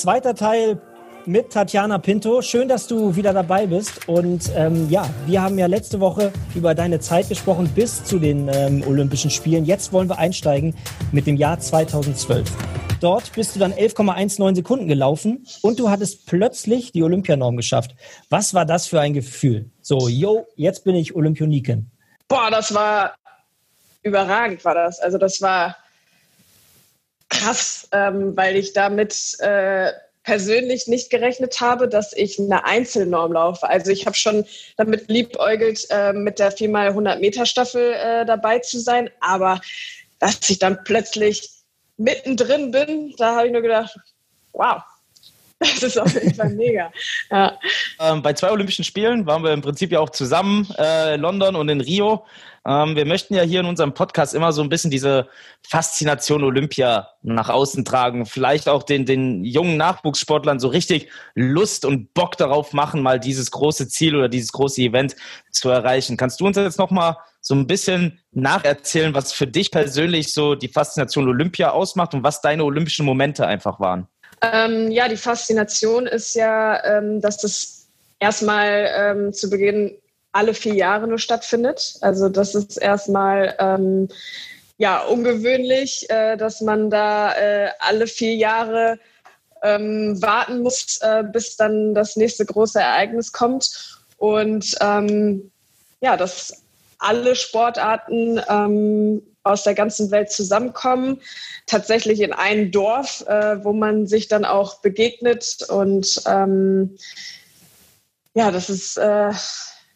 zweiter Teil mit Tatjana Pinto. Schön, dass du wieder dabei bist. Und ähm, ja, wir haben ja letzte Woche über deine Zeit gesprochen bis zu den ähm, Olympischen Spielen. Jetzt wollen wir einsteigen mit dem Jahr 2012. Dort bist du dann 11,19 Sekunden gelaufen und du hattest plötzlich die Olympianorm geschafft. Was war das für ein Gefühl? So, yo, jetzt bin ich Olympioniken. Boah, das war überragend, war das. Also das war krass, ähm, weil ich damit äh, persönlich nicht gerechnet habe, dass ich eine Einzelnorm laufe. Also ich habe schon damit liebäugelt, äh, mit der 4x100 Meter Staffel äh, dabei zu sein, aber dass ich dann plötzlich mittendrin bin, da habe ich nur gedacht, wow, das ist auf jeden Fall mega. Ja. Ähm, bei zwei Olympischen Spielen waren wir im Prinzip ja auch zusammen, äh, London und in Rio. Ähm, wir möchten ja hier in unserem Podcast immer so ein bisschen diese Faszination Olympia nach außen tragen. Vielleicht auch den, den jungen Nachwuchssportlern so richtig Lust und Bock darauf machen, mal dieses große Ziel oder dieses große Event zu erreichen. Kannst du uns jetzt nochmal so ein bisschen nacherzählen, was für dich persönlich so die Faszination Olympia ausmacht und was deine olympischen Momente einfach waren? Ähm, ja, die Faszination ist ja, ähm, dass das erstmal ähm, zu Beginn alle vier Jahre nur stattfindet. Also das ist erstmal ähm, ja ungewöhnlich, äh, dass man da äh, alle vier Jahre ähm, warten muss, äh, bis dann das nächste große Ereignis kommt. Und ähm, ja, dass alle Sportarten ähm, aus der ganzen Welt zusammenkommen, tatsächlich in ein Dorf, äh, wo man sich dann auch begegnet. Und ähm, ja, das ist äh,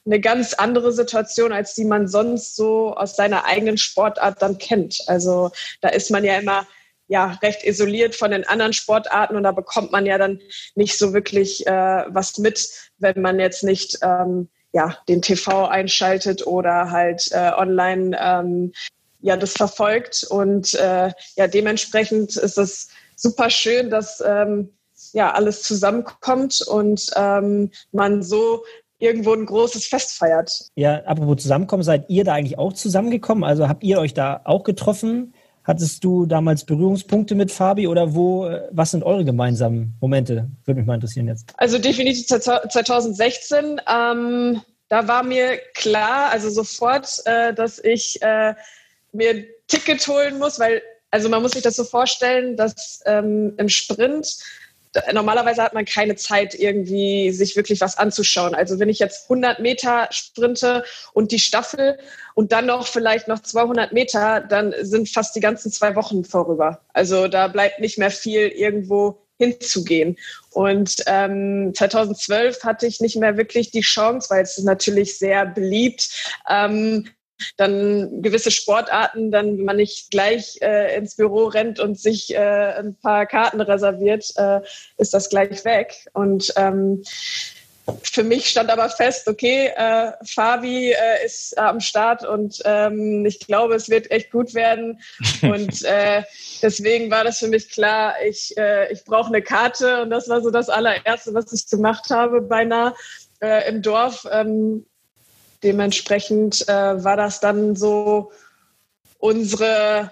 eine ganz andere Situation, als die man sonst so aus seiner eigenen Sportart dann kennt. Also da ist man ja immer ja recht isoliert von den anderen Sportarten und da bekommt man ja dann nicht so wirklich äh, was mit, wenn man jetzt nicht ähm, ja den TV einschaltet oder halt äh, online ähm, ja das verfolgt und äh, ja dementsprechend ist es super schön, dass ähm, ja alles zusammenkommt und ähm, man so irgendwo ein großes Fest feiert. Ja, apropos zusammenkommen, seid ihr da eigentlich auch zusammengekommen? Also habt ihr euch da auch getroffen? Hattest du damals Berührungspunkte mit Fabi oder wo, was sind eure gemeinsamen Momente? Würde mich mal interessieren jetzt. Also definitiv 2016. Ähm, da war mir klar, also sofort, äh, dass ich äh, mir ein Ticket holen muss, weil, also man muss sich das so vorstellen, dass ähm, im Sprint normalerweise hat man keine Zeit, irgendwie sich wirklich was anzuschauen. Also wenn ich jetzt 100 Meter sprinte und die Staffel und dann noch vielleicht noch 200 Meter, dann sind fast die ganzen zwei Wochen vorüber. Also da bleibt nicht mehr viel irgendwo hinzugehen. Und ähm, 2012 hatte ich nicht mehr wirklich die Chance, weil es ist natürlich sehr beliebt, ähm, dann gewisse Sportarten, dann wenn man nicht gleich äh, ins Büro rennt und sich äh, ein paar Karten reserviert, äh, ist das gleich weg. Und ähm, für mich stand aber fest, okay, äh, Fabi äh, ist am Start und ähm, ich glaube, es wird echt gut werden. Und äh, deswegen war das für mich klar, ich, äh, ich brauche eine Karte und das war so das allererste, was ich gemacht habe, beinahe äh, im Dorf. Ähm, dementsprechend äh, war das dann so unsere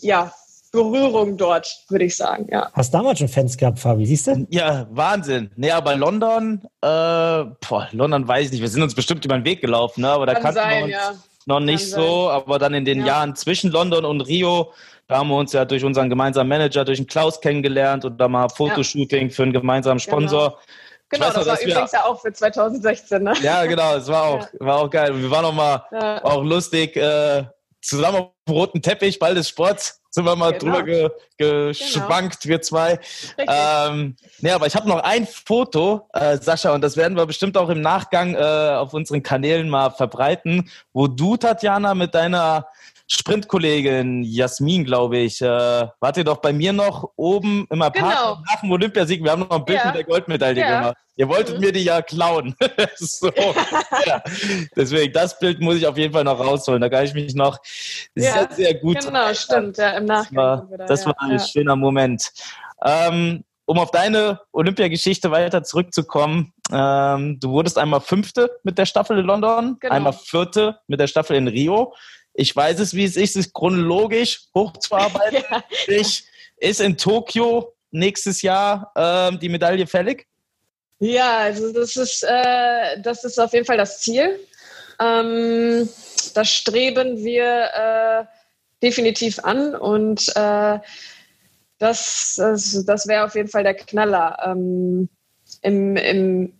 ja, Berührung dort, würde ich sagen. Ja. Hast damals schon Fans gehabt, Fabi, siehst du? Ja, Wahnsinn. Nee, aber London, äh, boah, London weiß ich nicht, wir sind uns bestimmt über den Weg gelaufen, ne? aber da kannten wir uns ja. noch nicht Kann so, sein. aber dann in den ja. Jahren zwischen London und Rio, da haben wir uns ja durch unseren gemeinsamen Manager, durch den Klaus kennengelernt und da mal Fotoshooting ja. für einen gemeinsamen Sponsor. Genau. Genau, das noch, war übrigens ja auch für 2016, ne? Ja, genau, es war auch, ja. war auch geil. Wir waren auch mal ja. auch lustig, äh, zusammen auf dem roten Teppich, Ball des Sports, sind wir mal genau. drüber ge, geschwankt, genau. wir zwei. Ähm, nee, aber ich habe noch ein Foto, äh, Sascha, und das werden wir bestimmt auch im Nachgang äh, auf unseren Kanälen mal verbreiten, wo du, Tatjana, mit deiner Sprintkollegin Jasmin, glaube ich, äh, wart ihr doch bei mir noch oben im Apartment genau. nach dem Olympiasieg. Wir haben noch ein Bild ja. mit der Goldmedaille ja. gemacht. Ihr wolltet mhm. mir die ja klauen. so. ja. Deswegen, das Bild muss ich auf jeden Fall noch rausholen. Da kann ich mich noch sehr, sehr gut. Genau, stimmt. Ja, im Nachgang. Das war, das war ein schöner Moment. Ähm, um auf deine Olympiageschichte weiter zurückzukommen, ähm, du wurdest einmal Fünfte mit der Staffel in London, genau. einmal Vierte mit der Staffel in Rio. Ich weiß es, wie es ist, es ist chronologisch hochzuarbeiten. ja. Ich, ist in Tokio nächstes Jahr ähm, die Medaille fällig? Ja, also das ist, äh, das ist auf jeden Fall das Ziel. Ähm, das streben wir äh, definitiv an und äh, das, das, das wäre auf jeden Fall der Knaller. Ähm, im, im,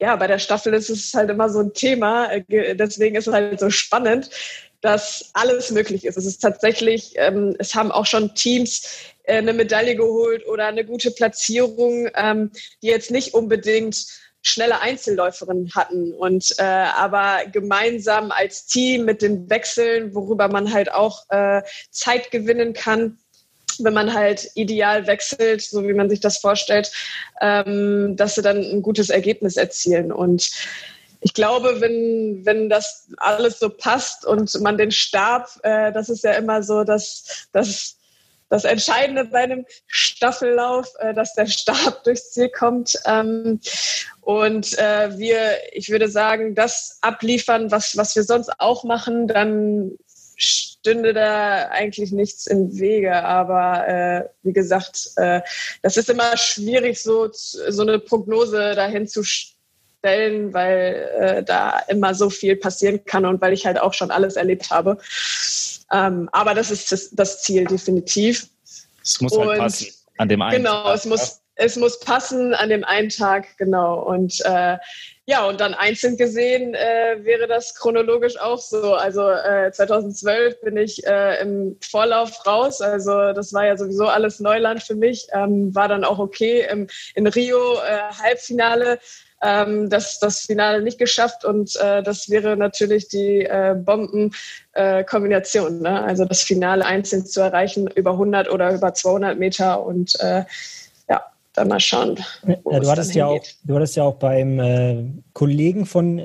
ja, bei der Staffel ist es halt immer so ein Thema, äh, deswegen ist es halt so spannend, dass alles möglich ist. Es ist tatsächlich, ähm, es haben auch schon Teams äh, eine Medaille geholt oder eine gute Platzierung, ähm, die jetzt nicht unbedingt schnelle Einzelläuferinnen hatten und äh, aber gemeinsam als Team mit den Wechseln, worüber man halt auch äh, Zeit gewinnen kann, wenn man halt ideal wechselt, so wie man sich das vorstellt, ähm, dass sie dann ein gutes Ergebnis erzielen und ich glaube, wenn, wenn das alles so passt und man den Stab, äh, das ist ja immer so, dass, dass das Entscheidende bei einem Staffellauf, äh, dass der Stab durchs Ziel kommt. Ähm, und äh, wir, ich würde sagen, das abliefern, was, was wir sonst auch machen, dann stünde da eigentlich nichts im Wege. Aber äh, wie gesagt, äh, das ist immer schwierig, so, so eine Prognose dahin zu stellen Stellen, weil äh, da immer so viel passieren kann und weil ich halt auch schon alles erlebt habe. Ähm, aber das ist das, das, Ziel definitiv. Es muss halt und, passen an dem einen Genau, Tag. es muss, es muss passen an dem einen Tag, genau. Und äh, ja, und dann einzeln gesehen äh, wäre das chronologisch auch so. Also äh, 2012 bin ich äh, im Vorlauf raus. Also das war ja sowieso alles Neuland für mich. Ähm, war dann auch okay. Im, in Rio äh, Halbfinale ähm, das, das Finale nicht geschafft und äh, das wäre natürlich die äh, Bombenkombination. Äh, ne? Also das Finale einzeln zu erreichen über 100 oder über 200 Meter und äh, ja, dann mal schauen. Ja, du, hattest ja auch, du hattest ja auch beim äh, Kollegen von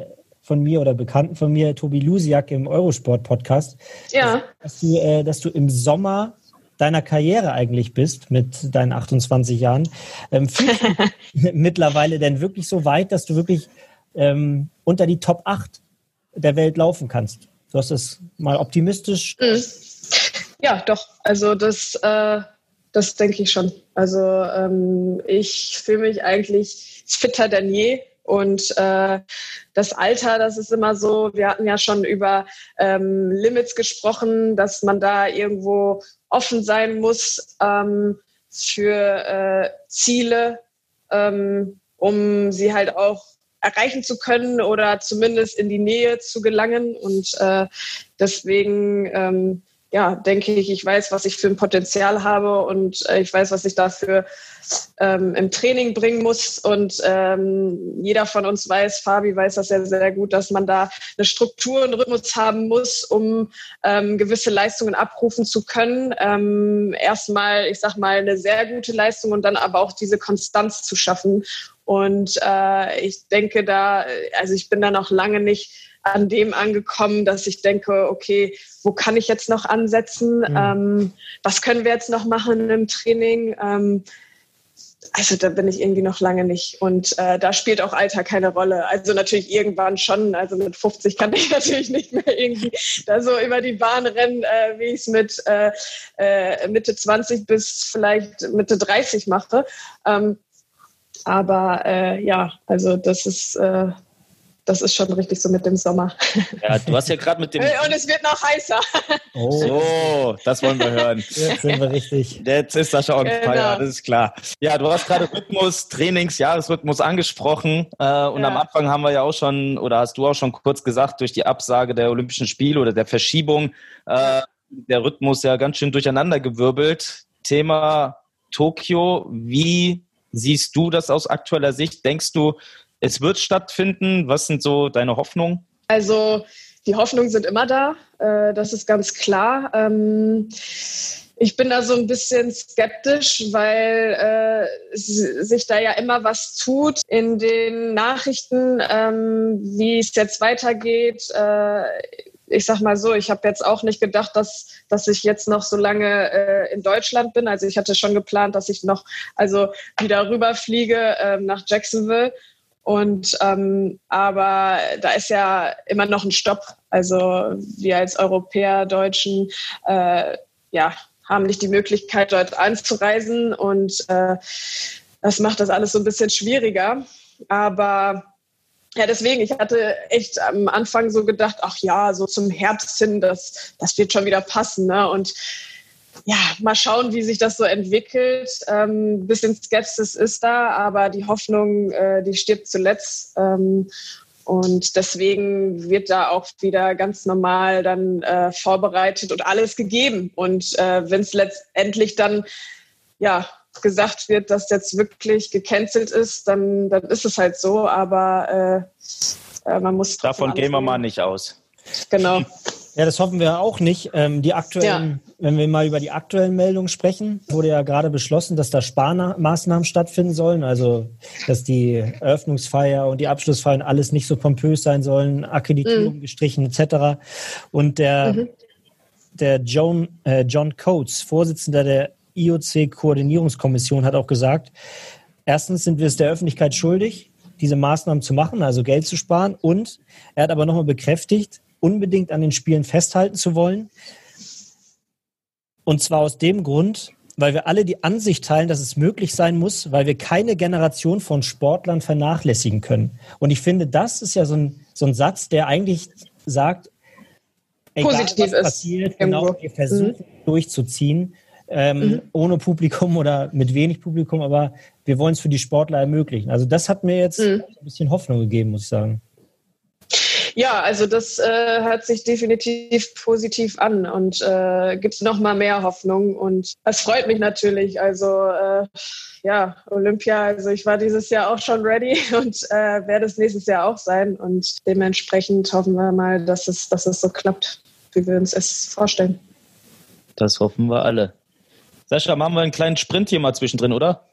von mir oder Bekannten von mir, Tobi Lusiak im Eurosport-Podcast, ja. dass, du, äh, dass du im Sommer deiner Karriere eigentlich bist mit deinen 28 Jahren. Ähm, mittlerweile denn wirklich so weit, dass du wirklich ähm, unter die Top 8 der Welt laufen kannst? Du hast es mal optimistisch. Mhm. Ja, doch. Also das, äh, das denke ich schon. Also ähm, ich fühle mich eigentlich fitter denn je. Und äh, das Alter, das ist immer so, wir hatten ja schon über ähm, Limits gesprochen, dass man da irgendwo offen sein muss ähm, für äh, Ziele, ähm, um sie halt auch erreichen zu können oder zumindest in die Nähe zu gelangen. Und äh, deswegen ähm, ja, denke ich, ich weiß, was ich für ein Potenzial habe und äh, ich weiß, was ich dafür ähm, im Training bringen muss. Und ähm, jeder von uns weiß, Fabi weiß das ja sehr gut, dass man da eine Struktur und Rhythmus haben muss, um ähm, gewisse Leistungen abrufen zu können. Ähm, erstmal, ich sag mal, eine sehr gute Leistung und dann aber auch diese Konstanz zu schaffen. Und äh, ich denke da, also ich bin da noch lange nicht an dem angekommen, dass ich denke, okay, wo kann ich jetzt noch ansetzen? Mhm. Ähm, was können wir jetzt noch machen im Training? Ähm, also da bin ich irgendwie noch lange nicht. Und äh, da spielt auch Alter keine Rolle. Also natürlich irgendwann schon. Also mit 50 kann ich natürlich nicht mehr irgendwie da so über die Bahn rennen, äh, wie ich es mit äh, äh Mitte 20 bis vielleicht Mitte 30 mache. Ähm, aber äh, ja, also das ist äh, das ist schon richtig so mit dem Sommer. Ja, du hast ja gerade mit dem. Und es wird noch heißer. Oh, so, das wollen wir hören. Jetzt sind wir richtig. Jetzt ist das schon genau. Feier, das ist klar. Ja, du hast gerade Rhythmus, Trainings, Jahresrhythmus angesprochen. Äh, und ja. am Anfang haben wir ja auch schon, oder hast du auch schon kurz gesagt, durch die Absage der Olympischen Spiele oder der Verschiebung, äh, der Rhythmus ja ganz schön durcheinandergewirbelt. Thema Tokio, wie siehst du das aus aktueller Sicht? Denkst du, es wird stattfinden. Was sind so deine Hoffnungen? Also die Hoffnungen sind immer da, äh, das ist ganz klar. Ähm, ich bin da so ein bisschen skeptisch, weil äh, sich da ja immer was tut in den Nachrichten, ähm, wie es jetzt weitergeht. Äh, ich sag mal so, ich habe jetzt auch nicht gedacht, dass, dass ich jetzt noch so lange äh, in Deutschland bin. Also ich hatte schon geplant, dass ich noch also wieder rüberfliege äh, nach Jacksonville und ähm, aber da ist ja immer noch ein Stopp. Also wir als Europäer, Deutschen, äh, ja, haben nicht die Möglichkeit, dort einzureisen und äh, das macht das alles so ein bisschen schwieriger. Aber ja, deswegen, ich hatte echt am Anfang so gedacht, ach ja, so zum Herbst hin, das, das wird schon wieder passen. Ne? Und ja, mal schauen, wie sich das so entwickelt. Ähm, ein bisschen Skepsis ist da, aber die Hoffnung, äh, die stirbt zuletzt. Ähm, und deswegen wird da auch wieder ganz normal dann äh, vorbereitet und alles gegeben. Und äh, wenn es letztendlich dann ja gesagt wird, dass jetzt wirklich gecancelt ist, dann, dann ist es halt so. Aber äh, äh man muss. Davon gehen wir mal nicht aus. Genau. Ja, das hoffen wir auch nicht. Ähm, die aktuellen, ja. wenn wir mal über die aktuellen Meldungen sprechen, wurde ja gerade beschlossen, dass da Sparmaßnahmen stattfinden sollen. Also, dass die Eröffnungsfeier und die Abschlussfeiern alles nicht so pompös sein sollen, Akkreditierung mhm. gestrichen etc. Und der, mhm. der John, äh, John Coates, Vorsitzender der IOC-Koordinierungskommission, hat auch gesagt, erstens sind wir es der Öffentlichkeit schuldig, diese Maßnahmen zu machen, also Geld zu sparen. Und er hat aber nochmal bekräftigt, unbedingt an den Spielen festhalten zu wollen. Und zwar aus dem Grund, weil wir alle die Ansicht teilen, dass es möglich sein muss, weil wir keine Generation von Sportlern vernachlässigen können. Und ich finde, das ist ja so ein, so ein Satz, der eigentlich sagt, egal Positiv was passiert, ist, genau, wir versuchen mhm. durchzuziehen, ähm, mhm. ohne Publikum oder mit wenig Publikum, aber wir wollen es für die Sportler ermöglichen. Also das hat mir jetzt mhm. ein bisschen Hoffnung gegeben, muss ich sagen. Ja, also das äh, hört sich definitiv positiv an und äh, gibt noch mal mehr Hoffnung und das freut mich natürlich. Also äh, ja, Olympia, also ich war dieses Jahr auch schon ready und äh, werde es nächstes Jahr auch sein und dementsprechend hoffen wir mal, dass es, dass es so klappt, wie wir uns es vorstellen. Das hoffen wir alle. Sascha, machen wir einen kleinen Sprint hier mal zwischendrin, oder?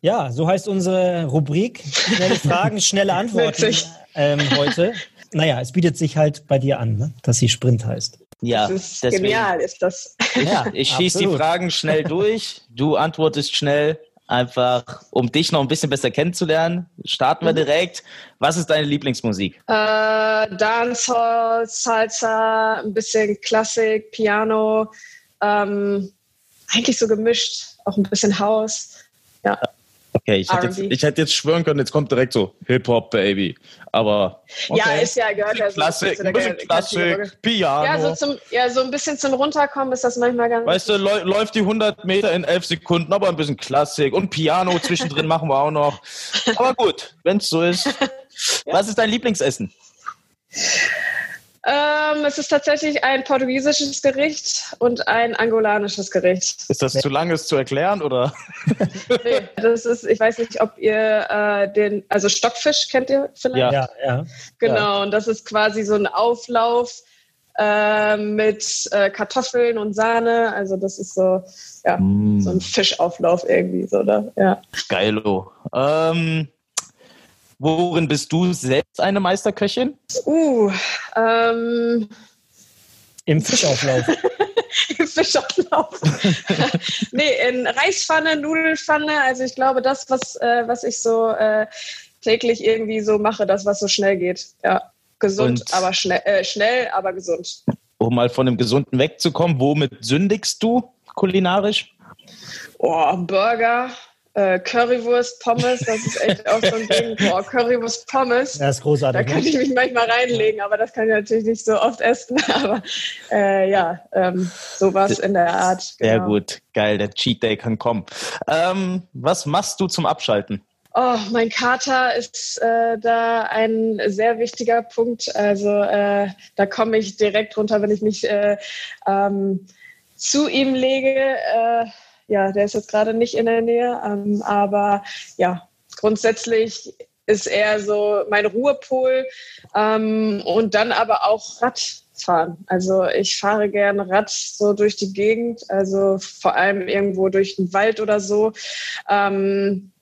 Ja, so heißt unsere Rubrik. Schnelle Fragen, schnelle Antworten ähm, heute. Naja, es bietet sich halt bei dir an, ne? dass sie Sprint heißt. Ja, das ist deswegen. genial, ist das. Ja, ich schieße die Fragen schnell durch. Du antwortest schnell, einfach um dich noch ein bisschen besser kennenzulernen. Starten wir mhm. direkt. Was ist deine Lieblingsmusik? Äh, Dancehall, Salsa, ein bisschen Klassik, Piano. Ähm, eigentlich so gemischt, auch ein bisschen House. Ja. Okay, ich hätte, jetzt, ich hätte, jetzt, schwören können, jetzt kommt direkt so Hip-Hop, Baby. Aber. Okay. Ja, ist ja, gehört ja so. Klassik, ein bisschen Klassik, Piano. Ja so, zum, ja, so ein bisschen zum Runterkommen ist das manchmal ganz. Weißt du, läuft die 100 Meter in 11 Sekunden, aber ein bisschen Klassik und Piano zwischendrin machen wir auch noch. Aber gut, wenn es so ist. ja. Was ist dein Lieblingsessen? Ähm, es ist tatsächlich ein portugiesisches Gericht und ein angolanisches Gericht. Ist das zu lang, es zu erklären, oder? nee, das ist, ich weiß nicht, ob ihr äh, den, also Stockfisch kennt ihr vielleicht? Ja, ja. Genau, ja. und das ist quasi so ein Auflauf äh, mit äh, Kartoffeln und Sahne. Also das ist so, ja, mm. so ein Fischauflauf irgendwie, so, oder? Ja. Geilo. Ähm, Worin bist du selbst eine Meisterköchin? Uh, ähm. Im Fischauflauf. Im Fischauflauf. nee, in Reispfanne, Nudelfanne. Also ich glaube, das, was, äh, was ich so äh, täglich irgendwie so mache, das, was so schnell geht. Ja, gesund, Und aber schnell, äh, schnell, aber gesund. Um mal von dem Gesunden wegzukommen, womit sündigst du kulinarisch? Oh, Burger, äh, Currywurst, Pommes, das ist echt auch so ein Ding. Boah, Currywurst, Pommes. Das ist großartig. Da kann ne? ich mich manchmal reinlegen, aber das kann ich natürlich nicht so oft essen. Aber äh, ja, ähm, sowas in der Art. Genau. Sehr gut, geil, der Cheat Day kann kommen. Ähm, was machst du zum Abschalten? Oh, mein Kater ist äh, da ein sehr wichtiger Punkt. Also äh, da komme ich direkt runter, wenn ich mich äh, ähm, zu ihm lege. Ja, der ist jetzt gerade nicht in der Nähe, ähm, aber ja, grundsätzlich ist er so mein Ruhepol ähm, und dann aber auch Radfahren. Also ich fahre gerne Rad so durch die Gegend, also vor allem irgendwo durch den Wald oder so. Ähm,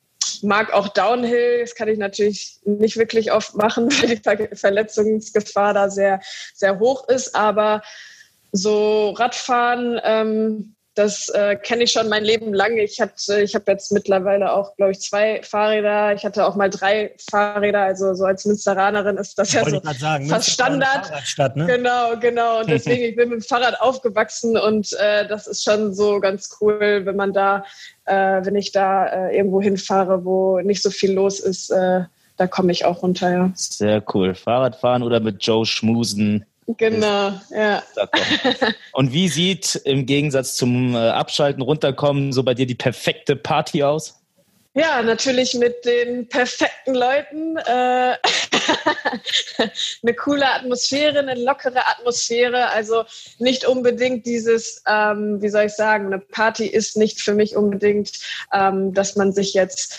mag auch Downhill, das kann ich natürlich nicht wirklich oft machen, weil die Verletzungsgefahr da sehr, sehr hoch ist, aber so Radfahren ähm, das äh, kenne ich schon mein Leben lang. Ich hatte, ich habe jetzt mittlerweile auch, glaube ich, zwei Fahrräder. Ich hatte auch mal drei Fahrräder. Also so als Münsteranerin ist das ja so sagen, fast Standard. Ne? Genau, genau. Und deswegen ich bin mit dem Fahrrad aufgewachsen und äh, das ist schon so ganz cool, wenn man da, äh, wenn ich da äh, irgendwo hinfahre, wo nicht so viel los ist. Äh, da komme ich auch runter, ja. Sehr cool. Fahrradfahren oder mit Joe schmusen. Genau, ja. Und wie sieht im Gegensatz zum äh, Abschalten, Runterkommen so bei dir die perfekte Party aus? Ja, natürlich mit den perfekten Leuten. Äh, eine coole Atmosphäre, eine lockere Atmosphäre. Also nicht unbedingt dieses, ähm, wie soll ich sagen, eine Party ist nicht für mich unbedingt, ähm, dass man sich jetzt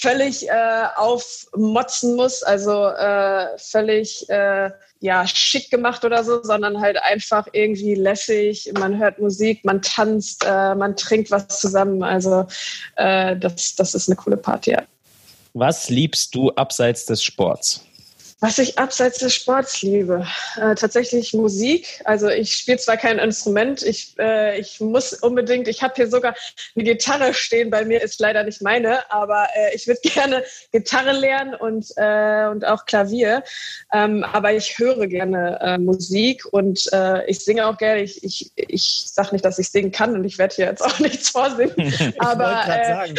völlig äh, aufmotzen muss, also äh, völlig äh, ja, schick gemacht oder so, sondern halt einfach irgendwie lässig. Man hört Musik, man tanzt, äh, man trinkt was zusammen. Also äh, das, das ist eine coole Party. Ja. Was liebst du abseits des Sports? Was ich abseits des Sports liebe, äh, tatsächlich Musik. Also ich spiele zwar kein Instrument, ich, äh, ich muss unbedingt, ich habe hier sogar eine Gitarre stehen, bei mir ist leider nicht meine, aber äh, ich würde gerne Gitarre lernen und, äh, und auch Klavier. Ähm, aber ich höre gerne äh, Musik und äh, ich singe auch gerne. Ich, ich, ich sage nicht, dass ich singen kann und ich werde hier jetzt auch nichts vorsingen. aber äh,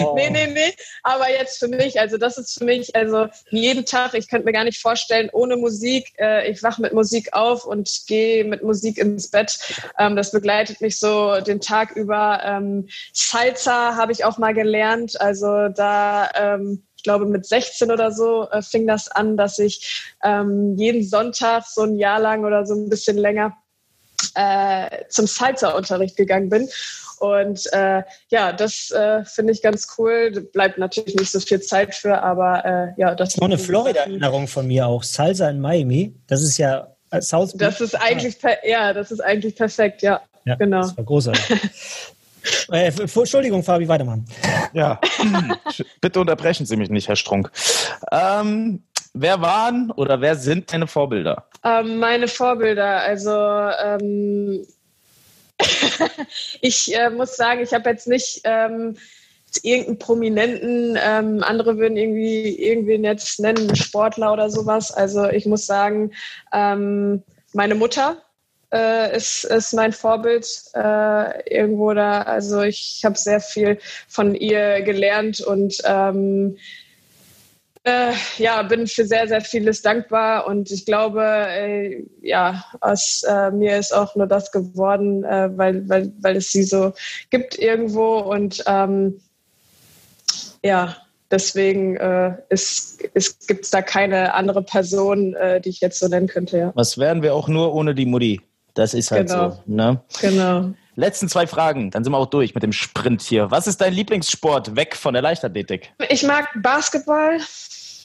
oh. nee, nee, nee. Aber jetzt für mich, also das ist für mich, also jeden Tag, ich könnte mir gar nicht vorstellen, ohne Musik. Äh, ich wache mit Musik auf und gehe mit Musik ins Bett. Ähm, das begleitet mich so den Tag über. Ähm, Salsa habe ich auch mal gelernt. Also da ähm, ich glaube, mit 16 oder so äh, fing das an, dass ich ähm, jeden Sonntag so ein Jahr lang oder so ein bisschen länger äh, zum Salsa-Unterricht gegangen bin. Und äh, ja, das äh, finde ich ganz cool. Bleibt natürlich nicht so viel Zeit für, aber äh, ja, das ist noch eine Florida-Erinnerung von mir auch. Salsa in Miami. Das ist ja äh, South Beach. Das ist eigentlich, ja, das ist eigentlich perfekt, ja. ja genau. Das war großartig. Äh, Entschuldigung, Fabi, weitermachen. Ja, bitte unterbrechen Sie mich nicht, Herr Strunk. Ähm, wer waren oder wer sind deine Vorbilder? Ähm, meine Vorbilder, also ähm, ich äh, muss sagen, ich habe jetzt nicht ähm, irgendeinen Prominenten, ähm, andere würden irgendwie irgendwen jetzt nennen, Sportler oder sowas. Also ich muss sagen, ähm, meine Mutter äh, ist, ist mein Vorbild äh, irgendwo da. Also ich habe sehr viel von ihr gelernt und ähm, äh, ja, bin für sehr, sehr vieles dankbar und ich glaube, äh, ja, aus äh, mir ist auch nur das geworden, äh, weil, weil, weil es sie so gibt irgendwo und ähm, ja, deswegen äh, gibt es da keine andere Person, äh, die ich jetzt so nennen könnte. Ja. Was wären wir auch nur ohne die Mutti? Das ist halt genau. so. Ne? Genau. Letzten zwei Fragen, dann sind wir auch durch mit dem Sprint hier. Was ist dein Lieblingssport weg von der Leichtathletik? Ich mag Basketball.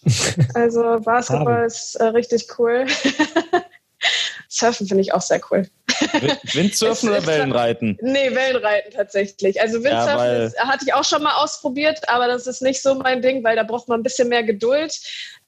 Also Basketball ist äh, richtig cool. Surfen finde ich auch sehr cool. Windsurfen oder Wellenreiten? Nee, Wellenreiten tatsächlich. Also Windsurfen ja, hatte ich auch schon mal ausprobiert, aber das ist nicht so mein Ding, weil da braucht man ein bisschen mehr Geduld.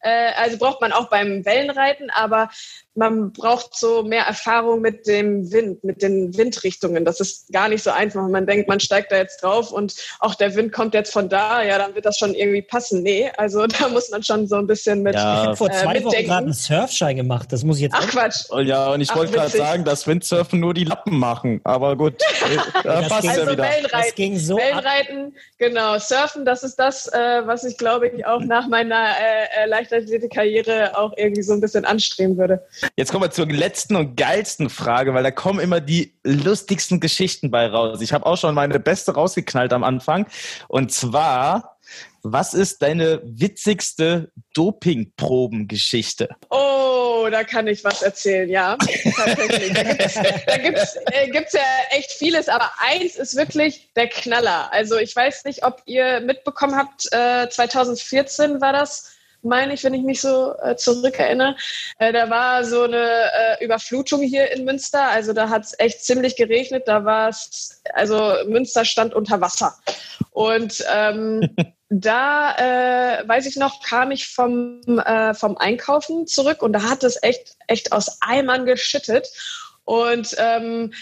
Äh, also braucht man auch beim Wellenreiten, aber man braucht so mehr Erfahrung mit dem Wind, mit den Windrichtungen. Das ist gar nicht so einfach. Man denkt, man steigt da jetzt drauf und auch der Wind kommt jetzt von da, ja, dann wird das schon irgendwie passen. Nee, also da muss man schon so ein bisschen mit. Ja, ich habe vor zwei äh, Wochen gerade einen Surfschein gemacht. Das muss ich jetzt. Ach Quatsch. Oh, ja, und ich wollte gerade sagen, dass Windsurfen nur die Lappen machen. Aber gut, da passt also ja wieder. Wellenreiten, das ging so Wellenreiten, genau. Surfen, das ist das, äh, was ich glaube ich auch nach meiner äh, äh Leichtathletik-Karriere auch irgendwie so ein bisschen anstreben würde. Jetzt kommen wir zur letzten und geilsten Frage, weil da kommen immer die lustigsten Geschichten bei raus. Ich habe auch schon meine beste rausgeknallt am Anfang. Und zwar, was ist deine witzigste Dopingprobengeschichte? Oh, da kann ich was erzählen, ja. Tatsächlich. Da gibt es äh, ja echt vieles, aber eins ist wirklich der Knaller. Also ich weiß nicht, ob ihr mitbekommen habt, äh, 2014 war das meine ich, wenn ich mich so äh, zurückerinnere. Äh, da war so eine äh, Überflutung hier in Münster. Also da hat es echt ziemlich geregnet. Da war es, also Münster stand unter Wasser. Und ähm, da, äh, weiß ich noch, kam ich vom, äh, vom Einkaufen zurück und da hat es echt, echt aus Eimern geschüttet. Und ähm,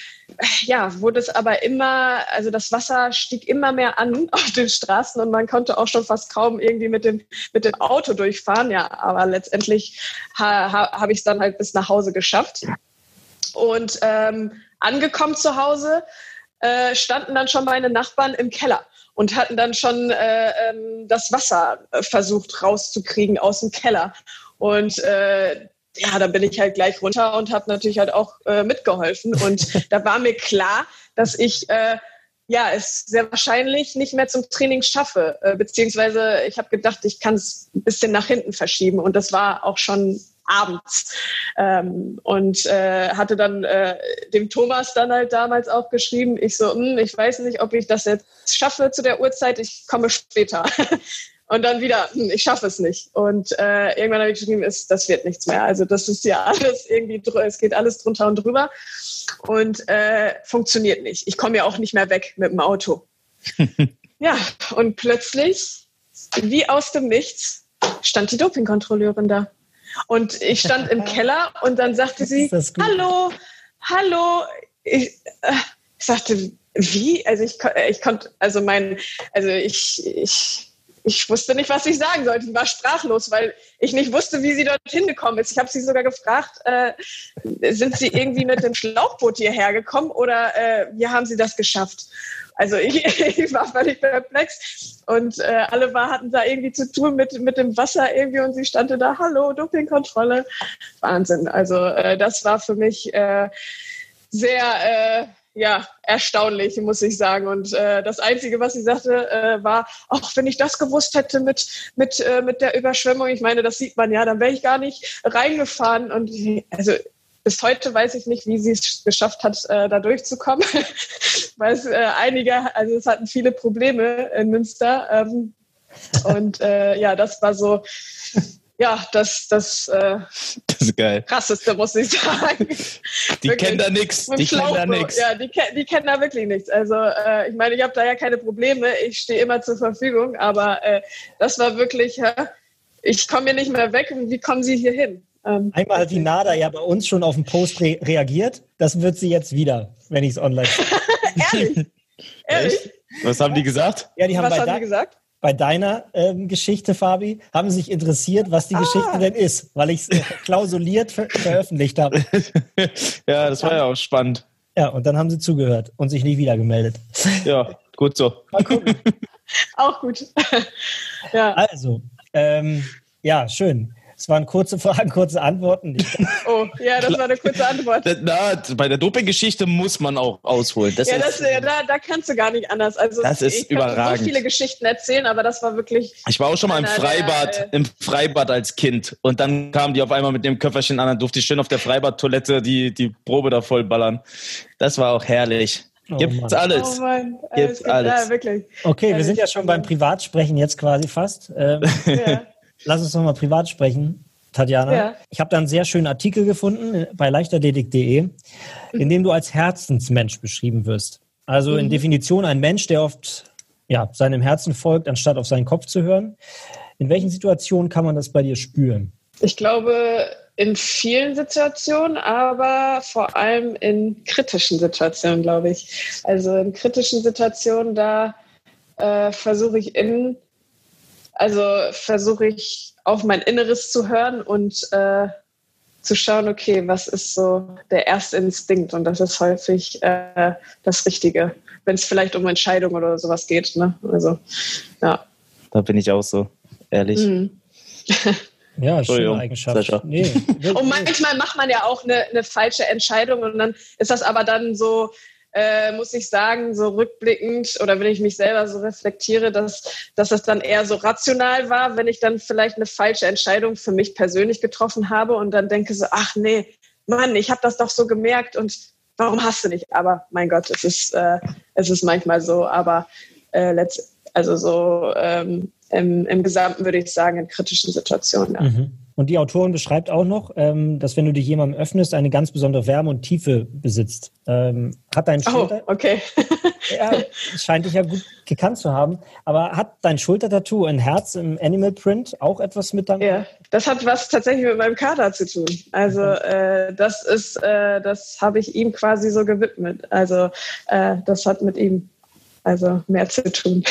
ja, wurde es aber immer, also das Wasser stieg immer mehr an auf den Straßen und man konnte auch schon fast kaum irgendwie mit dem, mit dem Auto durchfahren. Ja, aber letztendlich ha, ha, habe ich es dann halt bis nach Hause geschafft. Und ähm, angekommen zu Hause äh, standen dann schon meine Nachbarn im Keller und hatten dann schon äh, ähm, das Wasser versucht rauszukriegen aus dem Keller. Und äh, ja, da bin ich halt gleich runter und habe natürlich halt auch äh, mitgeholfen. Und da war mir klar, dass ich äh, ja es sehr wahrscheinlich nicht mehr zum Training schaffe. Äh, beziehungsweise ich habe gedacht, ich kann es ein bisschen nach hinten verschieben. Und das war auch schon abends. Ähm, und äh, hatte dann äh, dem Thomas dann halt damals auch geschrieben, ich so, hm, ich weiß nicht, ob ich das jetzt schaffe zu der Uhrzeit, ich komme später. Und dann wieder, hm, ich schaffe es nicht. Und äh, irgendwann habe ich geschrieben, ist, das wird nichts mehr. Also das ist ja alles irgendwie, es geht alles drunter und drüber und äh, funktioniert nicht. Ich komme ja auch nicht mehr weg mit dem Auto. ja, und plötzlich, wie aus dem Nichts, stand die Dopingkontrolleurin da. Und ich stand im Keller und dann sagte sie, hallo, hallo. Ich, äh, ich sagte, wie? Also ich, ich konnte, also mein, also ich, ich ich wusste nicht, was ich sagen sollte. Ich war sprachlos, weil ich nicht wusste, wie sie dorthin gekommen ist. Ich habe sie sogar gefragt, äh, sind sie irgendwie mit dem Schlauchboot hierher gekommen oder äh, wie haben sie das geschafft? Also ich, ich war völlig perplex und äh, alle war, hatten da irgendwie zu tun mit, mit dem Wasser irgendwie und sie stand da, hallo, Dopingkontrolle. Wahnsinn. Also äh, das war für mich äh, sehr... Ja, erstaunlich, muss ich sagen. Und äh, das Einzige, was sie sagte, äh, war, ach, wenn ich das gewusst hätte mit, mit, äh, mit der Überschwemmung, ich meine, das sieht man ja, dann wäre ich gar nicht reingefahren. Und also bis heute weiß ich nicht, wie sie es geschafft hat, äh, da durchzukommen, weil es äh, einige, also es hatten viele Probleme in Münster. Ähm, und äh, ja, das war so ja, das, das, äh, das ist geil. krasseste, muss ich sagen. Die kennen da nichts. Die kennen da nichts. Ja, die, die kennen da wirklich nichts. Also äh, ich meine, ich habe da ja keine Probleme. Ich stehe immer zur Verfügung. Aber äh, das war wirklich, äh, ich komme hier nicht mehr weg. Wie kommen Sie hier hin? Ähm, Einmal hat die Nada ja bei uns schon auf den Post re reagiert. Das wird sie jetzt wieder, wenn ich es online Ehrlich? Ehrlich? Was haben die gesagt? Ja, die haben Was haben die gesagt? Bei deiner ähm, Geschichte, Fabi, haben sich interessiert, was die ah. Geschichte denn ist, weil ich es äh, klausuliert ver veröffentlicht habe. ja, das war ja auch spannend. Ja, und dann haben sie zugehört und sich nicht wieder gemeldet. Ja, gut so. Mal gucken. auch gut. ja. Also, ähm, ja, schön. Es waren kurze Fragen, kurze Antworten. Oh, ja, das war eine kurze Antwort. Na, bei der Doping-Geschichte muss man auch ausholen. Das ja, das, ja da, da kannst du gar nicht anders. Also, das ist ich überragend. so viele Geschichten erzählen, aber das war wirklich. Ich war auch schon mal im Freibad, der, im Freibad als Kind. Und dann kamen die auf einmal mit dem Köfferchen an, dann durfte ich schön auf der Freibadtoilette die, die Probe da vollballern. Das war auch herrlich. Oh Gibt's Mann. alles. Oh Mann. Gibt's gibt, alles. Ja, wirklich. Okay, wir sind ja schon beim Privatsprechen jetzt quasi fast. Ähm, ja. Lass uns nochmal privat sprechen. Tatjana. Ja. Ich habe da einen sehr schönen Artikel gefunden bei leichtathletik.de, in dem du als Herzensmensch beschrieben wirst. Also mhm. in Definition ein Mensch, der oft ja, seinem Herzen folgt, anstatt auf seinen Kopf zu hören. In welchen Situationen kann man das bei dir spüren? Ich glaube, in vielen Situationen, aber vor allem in kritischen Situationen, glaube ich. Also in kritischen Situationen, da äh, versuche ich in, also versuche ich auf mein Inneres zu hören und äh, zu schauen, okay, was ist so der erste Instinkt? Und das ist häufig äh, das Richtige, wenn es vielleicht um Entscheidungen oder sowas geht. Ne? Also, ja. Da bin ich auch so, ehrlich. Mhm. Ja, schöne Eigenschaft. Nee, und manchmal macht man ja auch eine, eine falsche Entscheidung und dann ist das aber dann so, äh, muss ich sagen, so rückblickend oder wenn ich mich selber so reflektiere, dass, dass das dann eher so rational war, wenn ich dann vielleicht eine falsche Entscheidung für mich persönlich getroffen habe und dann denke so, ach nee, Mann, ich habe das doch so gemerkt und warum hast du nicht? Aber mein Gott, es ist, äh, es ist manchmal so, aber äh, letzt, Also so ähm, im, im Gesamten würde ich sagen, in kritischen Situationen. Ja. Mhm. Und die Autorin beschreibt auch noch, ähm, dass wenn du dich jemandem öffnest, eine ganz besondere Wärme und Tiefe besitzt. Ähm, hat dein oh, Schulter oh, okay. ja, scheint dich ja gut gekannt zu haben. Aber hat dein Schultertattoo ein Herz im Animal Print auch etwas mit deinem? Ja, das hat was tatsächlich mit meinem Kader zu tun. Also äh, das ist, äh, das habe ich ihm quasi so gewidmet. Also äh, das hat mit ihm also mehr zu tun.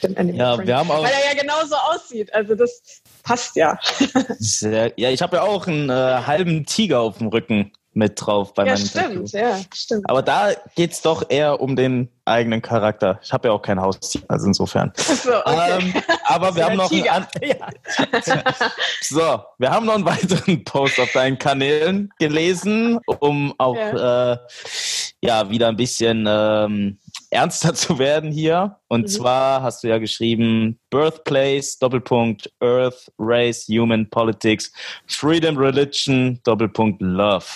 ja, wir haben auch, Weil er ja genauso aussieht. Also das passt ja. Sehr, ja, ich habe ja auch einen äh, halben Tiger auf dem Rücken mit drauf bei ja, meinem stimmt, Ja, stimmt. Aber da geht es doch eher um den eigenen Charakter. Ich habe ja auch kein Haustier, also insofern. So, okay. ähm, aber wir haben noch ja. So, wir haben noch einen weiteren Post auf deinen Kanälen gelesen, um auch ja, äh, ja wieder ein bisschen ähm, ernster zu werden hier. Und mhm. zwar hast du ja geschrieben, Birthplace, Doppelpunkt, Earth, Race, Human, Politics, Freedom, Religion, Doppelpunkt, Love.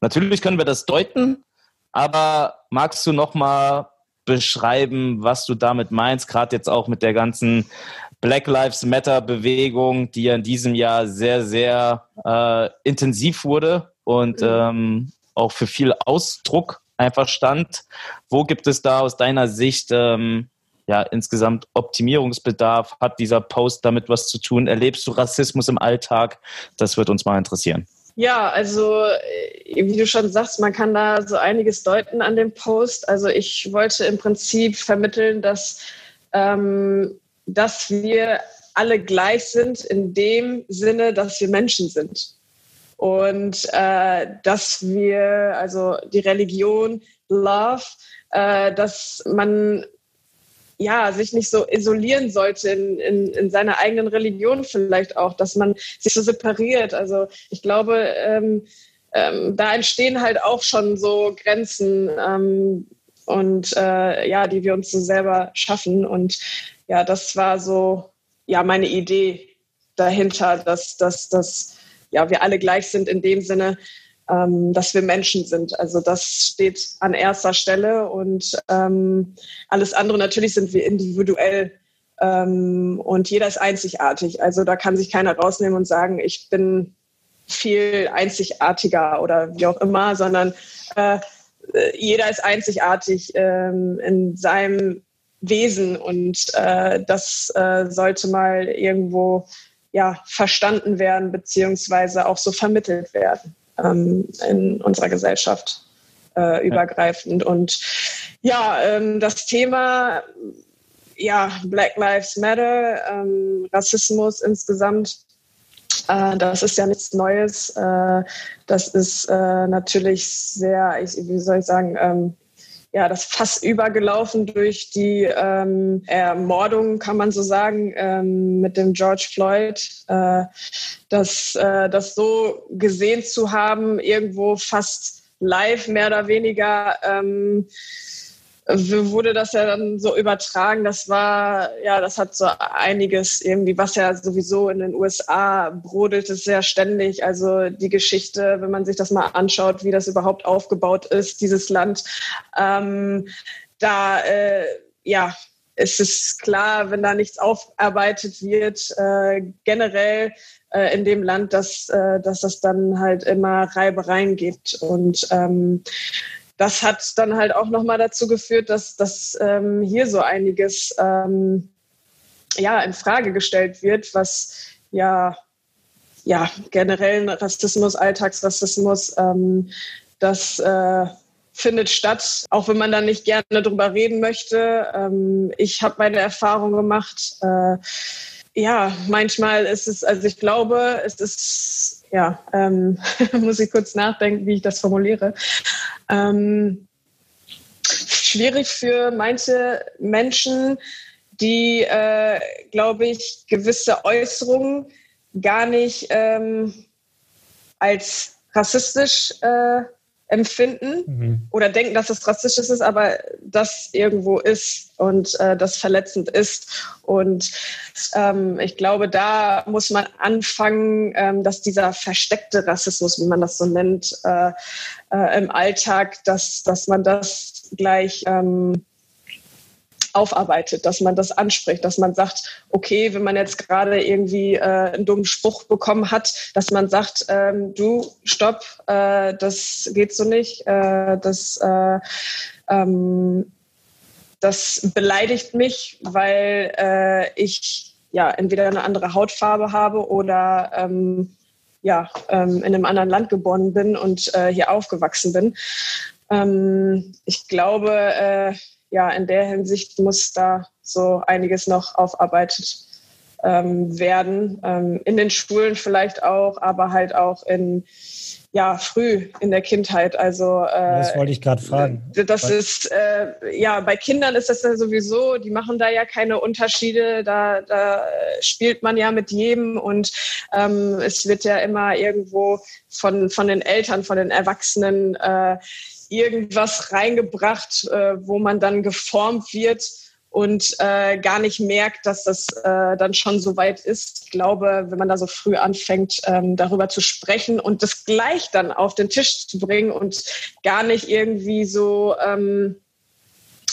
Natürlich können wir das deuten, aber magst du nochmal beschreiben, was du damit meinst, gerade jetzt auch mit der ganzen Black Lives Matter Bewegung, die ja in diesem Jahr sehr, sehr äh, intensiv wurde und mhm. ähm, auch für viel Ausdruck einfach stand. Wo gibt es da aus deiner Sicht ähm, ja insgesamt Optimierungsbedarf? Hat dieser Post damit was zu tun? Erlebst du Rassismus im Alltag? Das wird uns mal interessieren. Ja, also äh, wie du schon sagst, man kann da so einiges deuten an dem Post. Also ich wollte im Prinzip vermitteln, dass, ähm, dass wir alle gleich sind in dem Sinne, dass wir Menschen sind und äh, dass wir, also die Religion, Love, äh, dass man ja, sich nicht so isolieren sollte in, in, in seiner eigenen Religion vielleicht auch, dass man sich so separiert. Also ich glaube, ähm, ähm, da entstehen halt auch schon so Grenzen ähm, und äh, ja, die wir uns so selber schaffen. Und ja, das war so ja meine Idee dahinter, dass, dass, dass ja, wir alle gleich sind in dem Sinne, ähm, dass wir Menschen sind. Also das steht an erster Stelle und ähm, alles andere natürlich sind wir individuell ähm, und jeder ist einzigartig. Also da kann sich keiner rausnehmen und sagen, ich bin viel einzigartiger oder wie auch immer, sondern äh, jeder ist einzigartig ähm, in seinem Wesen und äh, das äh, sollte mal irgendwo ja, verstanden werden, beziehungsweise auch so vermittelt werden ähm, in unserer Gesellschaft äh, übergreifend. Und ja, ähm, das Thema ja, Black Lives Matter, ähm, Rassismus insgesamt, äh, das ist ja nichts Neues. Äh, das ist äh, natürlich sehr, ich, wie soll ich sagen, ähm, ja, das Fass übergelaufen durch die ähm, Ermordung, kann man so sagen, ähm, mit dem George Floyd. Äh, das, äh, das so gesehen zu haben, irgendwo fast live mehr oder weniger, ähm, wurde das ja dann so übertragen. Das war, ja, das hat so einiges irgendwie, was ja sowieso in den USA brodelt es sehr ständig. Also die Geschichte, wenn man sich das mal anschaut, wie das überhaupt aufgebaut ist, dieses Land, ähm, da, äh, ja, es ist klar, wenn da nichts aufarbeitet wird, äh, generell äh, in dem Land, dass, äh, dass das dann halt immer Reibereien gibt. Und ähm, das hat dann halt auch nochmal dazu geführt, dass, dass ähm, hier so einiges ähm, ja, in Frage gestellt wird, was ja, ja generellen Rassismus, Alltagsrassismus, ähm, das äh, findet statt, auch wenn man da nicht gerne drüber reden möchte. Ähm, ich habe meine Erfahrung gemacht. Äh, ja, manchmal ist es, also ich glaube, es ist ja, ähm, muss ich kurz nachdenken, wie ich das formuliere. Ähm, schwierig für manche Menschen, die, äh, glaube ich, gewisse Äußerungen gar nicht ähm, als rassistisch äh, empfinden mhm. oder denken, dass es rassistisch ist, aber das irgendwo ist und äh, das verletzend ist. Und ähm, ich glaube, da muss man anfangen, ähm, dass dieser versteckte Rassismus, wie man das so nennt, äh, äh, im Alltag, dass, dass man das gleich ähm, aufarbeitet, dass man das anspricht, dass man sagt, okay, wenn man jetzt gerade irgendwie äh, einen dummen Spruch bekommen hat, dass man sagt, ähm, du, stopp, äh, das geht so nicht, äh, das, äh, ähm, das beleidigt mich, weil äh, ich ja entweder eine andere Hautfarbe habe oder ähm, ja, ähm, in einem anderen Land geboren bin und äh, hier aufgewachsen bin. Ähm, ich glaube, ja, in der Hinsicht muss da so einiges noch aufarbeitet ähm, werden. Ähm, in den Schulen vielleicht auch, aber halt auch in ja, früh in der Kindheit. Also äh, das wollte ich gerade fragen. Das ist äh, ja bei Kindern ist das ja sowieso. Die machen da ja keine Unterschiede. Da, da spielt man ja mit jedem und ähm, es wird ja immer irgendwo von von den Eltern, von den Erwachsenen äh, irgendwas reingebracht, äh, wo man dann geformt wird und äh, gar nicht merkt, dass das äh, dann schon so weit ist. Ich glaube, wenn man da so früh anfängt, ähm, darüber zu sprechen und das gleich dann auf den Tisch zu bringen und gar nicht irgendwie so ähm,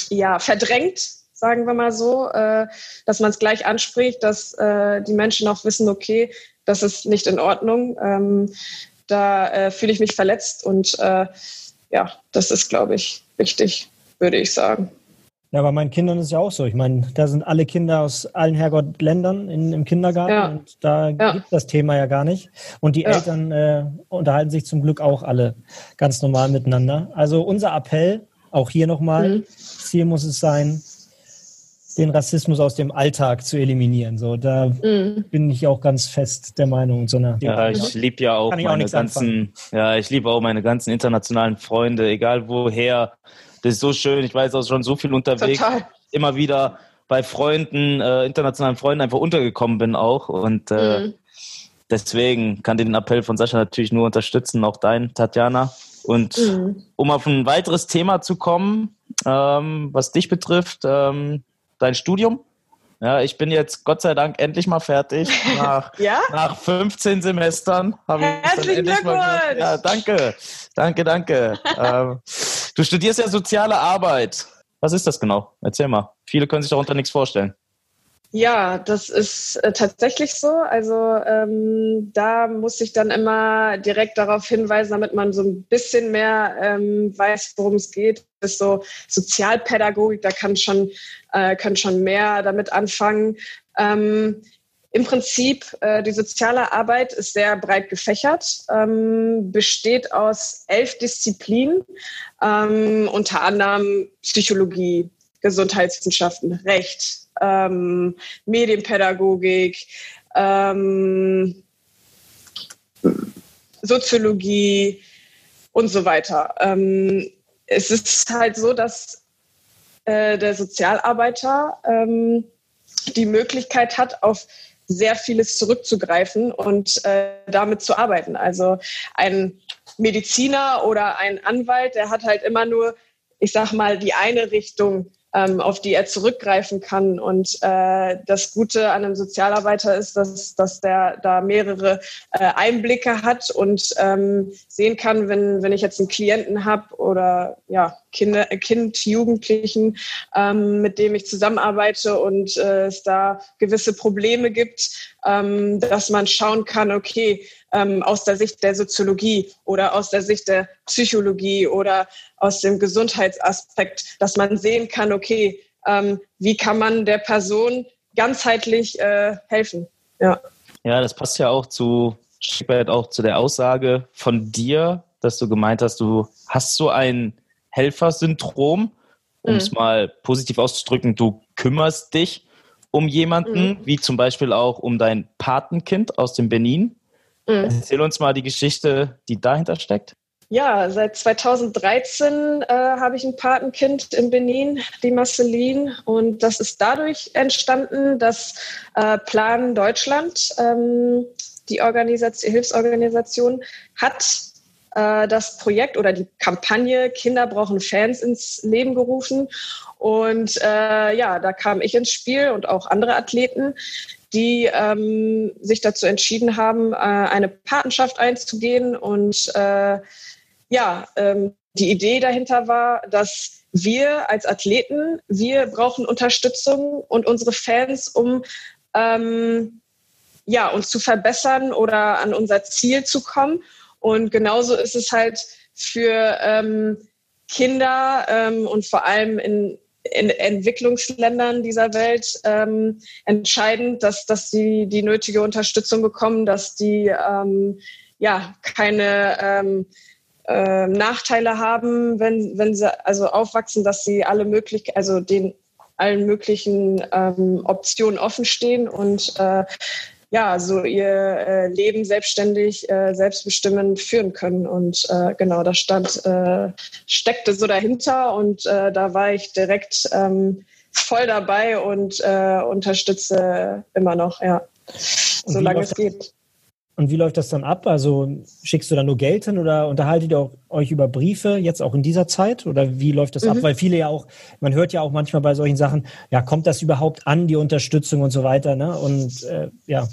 ja, verdrängt, sagen wir mal so, äh, dass man es gleich anspricht, dass äh, die Menschen auch wissen, okay, das ist nicht in Ordnung. Ähm, da äh, fühle ich mich verletzt und äh, ja, das ist, glaube ich, wichtig, würde ich sagen. Ja, bei meinen Kindern ist es ja auch so. Ich meine, da sind alle Kinder aus allen Herrgottländern in, im Kindergarten ja. und da ja. gibt das Thema ja gar nicht. Und die ja. Eltern äh, unterhalten sich zum Glück auch alle ganz normal miteinander. Also unser Appell, auch hier nochmal, mhm. Ziel muss es sein, den Rassismus aus dem Alltag zu eliminieren. So, da mm. bin ich auch ganz fest der Meinung. So eine ja, ich liebe ja auch meine auch ganzen, anfangen. ja, ich liebe auch meine ganzen internationalen Freunde, egal woher. Das ist so schön. Ich weiß auch schon so viel unterwegs. Total. Immer wieder bei Freunden, äh, internationalen Freunden einfach untergekommen bin auch und äh, mm. deswegen kann den Appell von Sascha natürlich nur unterstützen, auch dein, Tatjana. Und mm. um auf ein weiteres Thema zu kommen, ähm, was dich betrifft, ähm, dein Studium. Ja, ich bin jetzt Gott sei Dank endlich mal fertig. Nach, ja? nach 15 Semestern habe ich Herzlichen mal. Ja, danke, danke, danke. ähm, du studierst ja soziale Arbeit. Was ist das genau? Erzähl mal. Viele können sich darunter nichts vorstellen. Ja, das ist äh, tatsächlich so. Also ähm, da muss ich dann immer direkt darauf hinweisen, damit man so ein bisschen mehr ähm, weiß, worum es geht. Das ist so Sozialpädagogik, da kann schon, äh, kann schon mehr damit anfangen. Ähm, Im Prinzip, äh, die soziale Arbeit ist sehr breit gefächert, ähm, besteht aus elf Disziplinen, ähm, unter anderem Psychologie, Gesundheitswissenschaften, Recht, ähm, Medienpädagogik, ähm, Soziologie und so weiter. Ähm, es ist halt so, dass äh, der Sozialarbeiter ähm, die Möglichkeit hat, auf sehr vieles zurückzugreifen und äh, damit zu arbeiten. Also ein Mediziner oder ein Anwalt, der hat halt immer nur, ich sag mal, die eine Richtung auf die er zurückgreifen kann. Und äh, das Gute an einem Sozialarbeiter ist, dass, dass der da mehrere äh, Einblicke hat und ähm, sehen kann, wenn, wenn ich jetzt einen Klienten habe oder ja, Kinder, Kind, Jugendlichen, ähm, mit dem ich zusammenarbeite und äh, es da gewisse Probleme gibt, ähm, dass man schauen kann, okay, ähm, aus der Sicht der Soziologie oder aus der Sicht der Psychologie oder aus dem Gesundheitsaspekt, dass man sehen kann, okay, ähm, wie kann man der Person ganzheitlich äh, helfen. Ja. ja, das passt ja auch zu, auch zu der Aussage von dir, dass du gemeint hast, du hast so ein Helfersyndrom, um es mhm. mal positiv auszudrücken, du kümmerst dich um jemanden, mhm. wie zum Beispiel auch um dein Patenkind aus dem Benin. Mhm. Erzähl uns mal die Geschichte, die dahinter steckt. Ja, seit 2013 äh, habe ich ein Patenkind in Benin, die Marceline. Und das ist dadurch entstanden, dass äh, Plan Deutschland, ähm, die Organisation, Hilfsorganisation, hat äh, das Projekt oder die Kampagne Kinder brauchen Fans ins Leben gerufen. Und äh, ja, da kam ich ins Spiel und auch andere Athleten, die ähm, sich dazu entschieden haben, äh, eine Patenschaft einzugehen und äh, ja, ähm, die Idee dahinter war, dass wir als Athleten, wir brauchen Unterstützung und unsere Fans, um ähm, ja, uns zu verbessern oder an unser Ziel zu kommen. Und genauso ist es halt für ähm, Kinder ähm, und vor allem in, in Entwicklungsländern dieser Welt ähm, entscheidend, dass, dass sie die nötige Unterstützung bekommen, dass die ähm, ja keine äh, Nachteile haben, wenn, wenn sie also aufwachsen, dass sie alle möglich, also den allen möglichen ähm, Optionen offen stehen und äh, ja, so ihr äh, Leben selbstständig, äh, selbstbestimmend führen können. Und äh, genau, das stand, äh, steckte so dahinter und äh, da war ich direkt ähm, voll dabei und äh, unterstütze immer noch, ja, solange es geht. Und wie läuft das dann ab? Also schickst du dann nur Geld hin oder unterhaltet ihr euch über Briefe jetzt auch in dieser Zeit? Oder wie läuft das mhm. ab? Weil viele ja auch, man hört ja auch manchmal bei solchen Sachen, ja, kommt das überhaupt an, die Unterstützung und so weiter, ne? Und ja.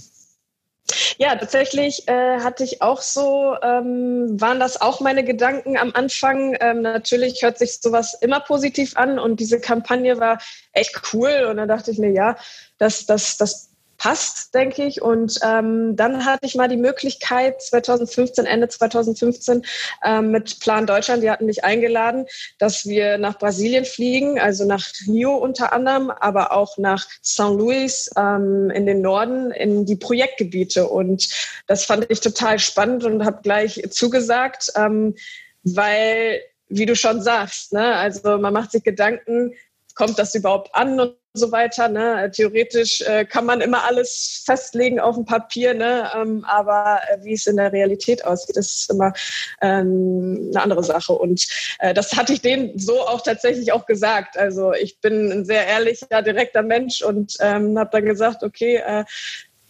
Ja, tatsächlich äh, hatte ich auch so, ähm, waren das auch meine Gedanken am Anfang. Ähm, natürlich hört sich sowas immer positiv an und diese Kampagne war echt cool und dann dachte ich mir, ja, das, das, das passt, denke ich. Und ähm, dann hatte ich mal die Möglichkeit, 2015, Ende 2015, ähm, mit Plan Deutschland, die hatten mich eingeladen, dass wir nach Brasilien fliegen, also nach Rio unter anderem, aber auch nach St. Louis ähm, in den Norden, in die Projektgebiete. Und das fand ich total spannend und habe gleich zugesagt, ähm, weil wie du schon sagst, ne? also man macht sich Gedanken, kommt das überhaupt an und so weiter. Ne? Theoretisch äh, kann man immer alles festlegen auf dem Papier, ne? Ähm, aber äh, wie es in der Realität aussieht, ist immer ähm, eine andere Sache. Und äh, das hatte ich denen so auch tatsächlich auch gesagt. Also ich bin ein sehr ehrlicher, direkter Mensch und ähm, habe dann gesagt, okay, äh,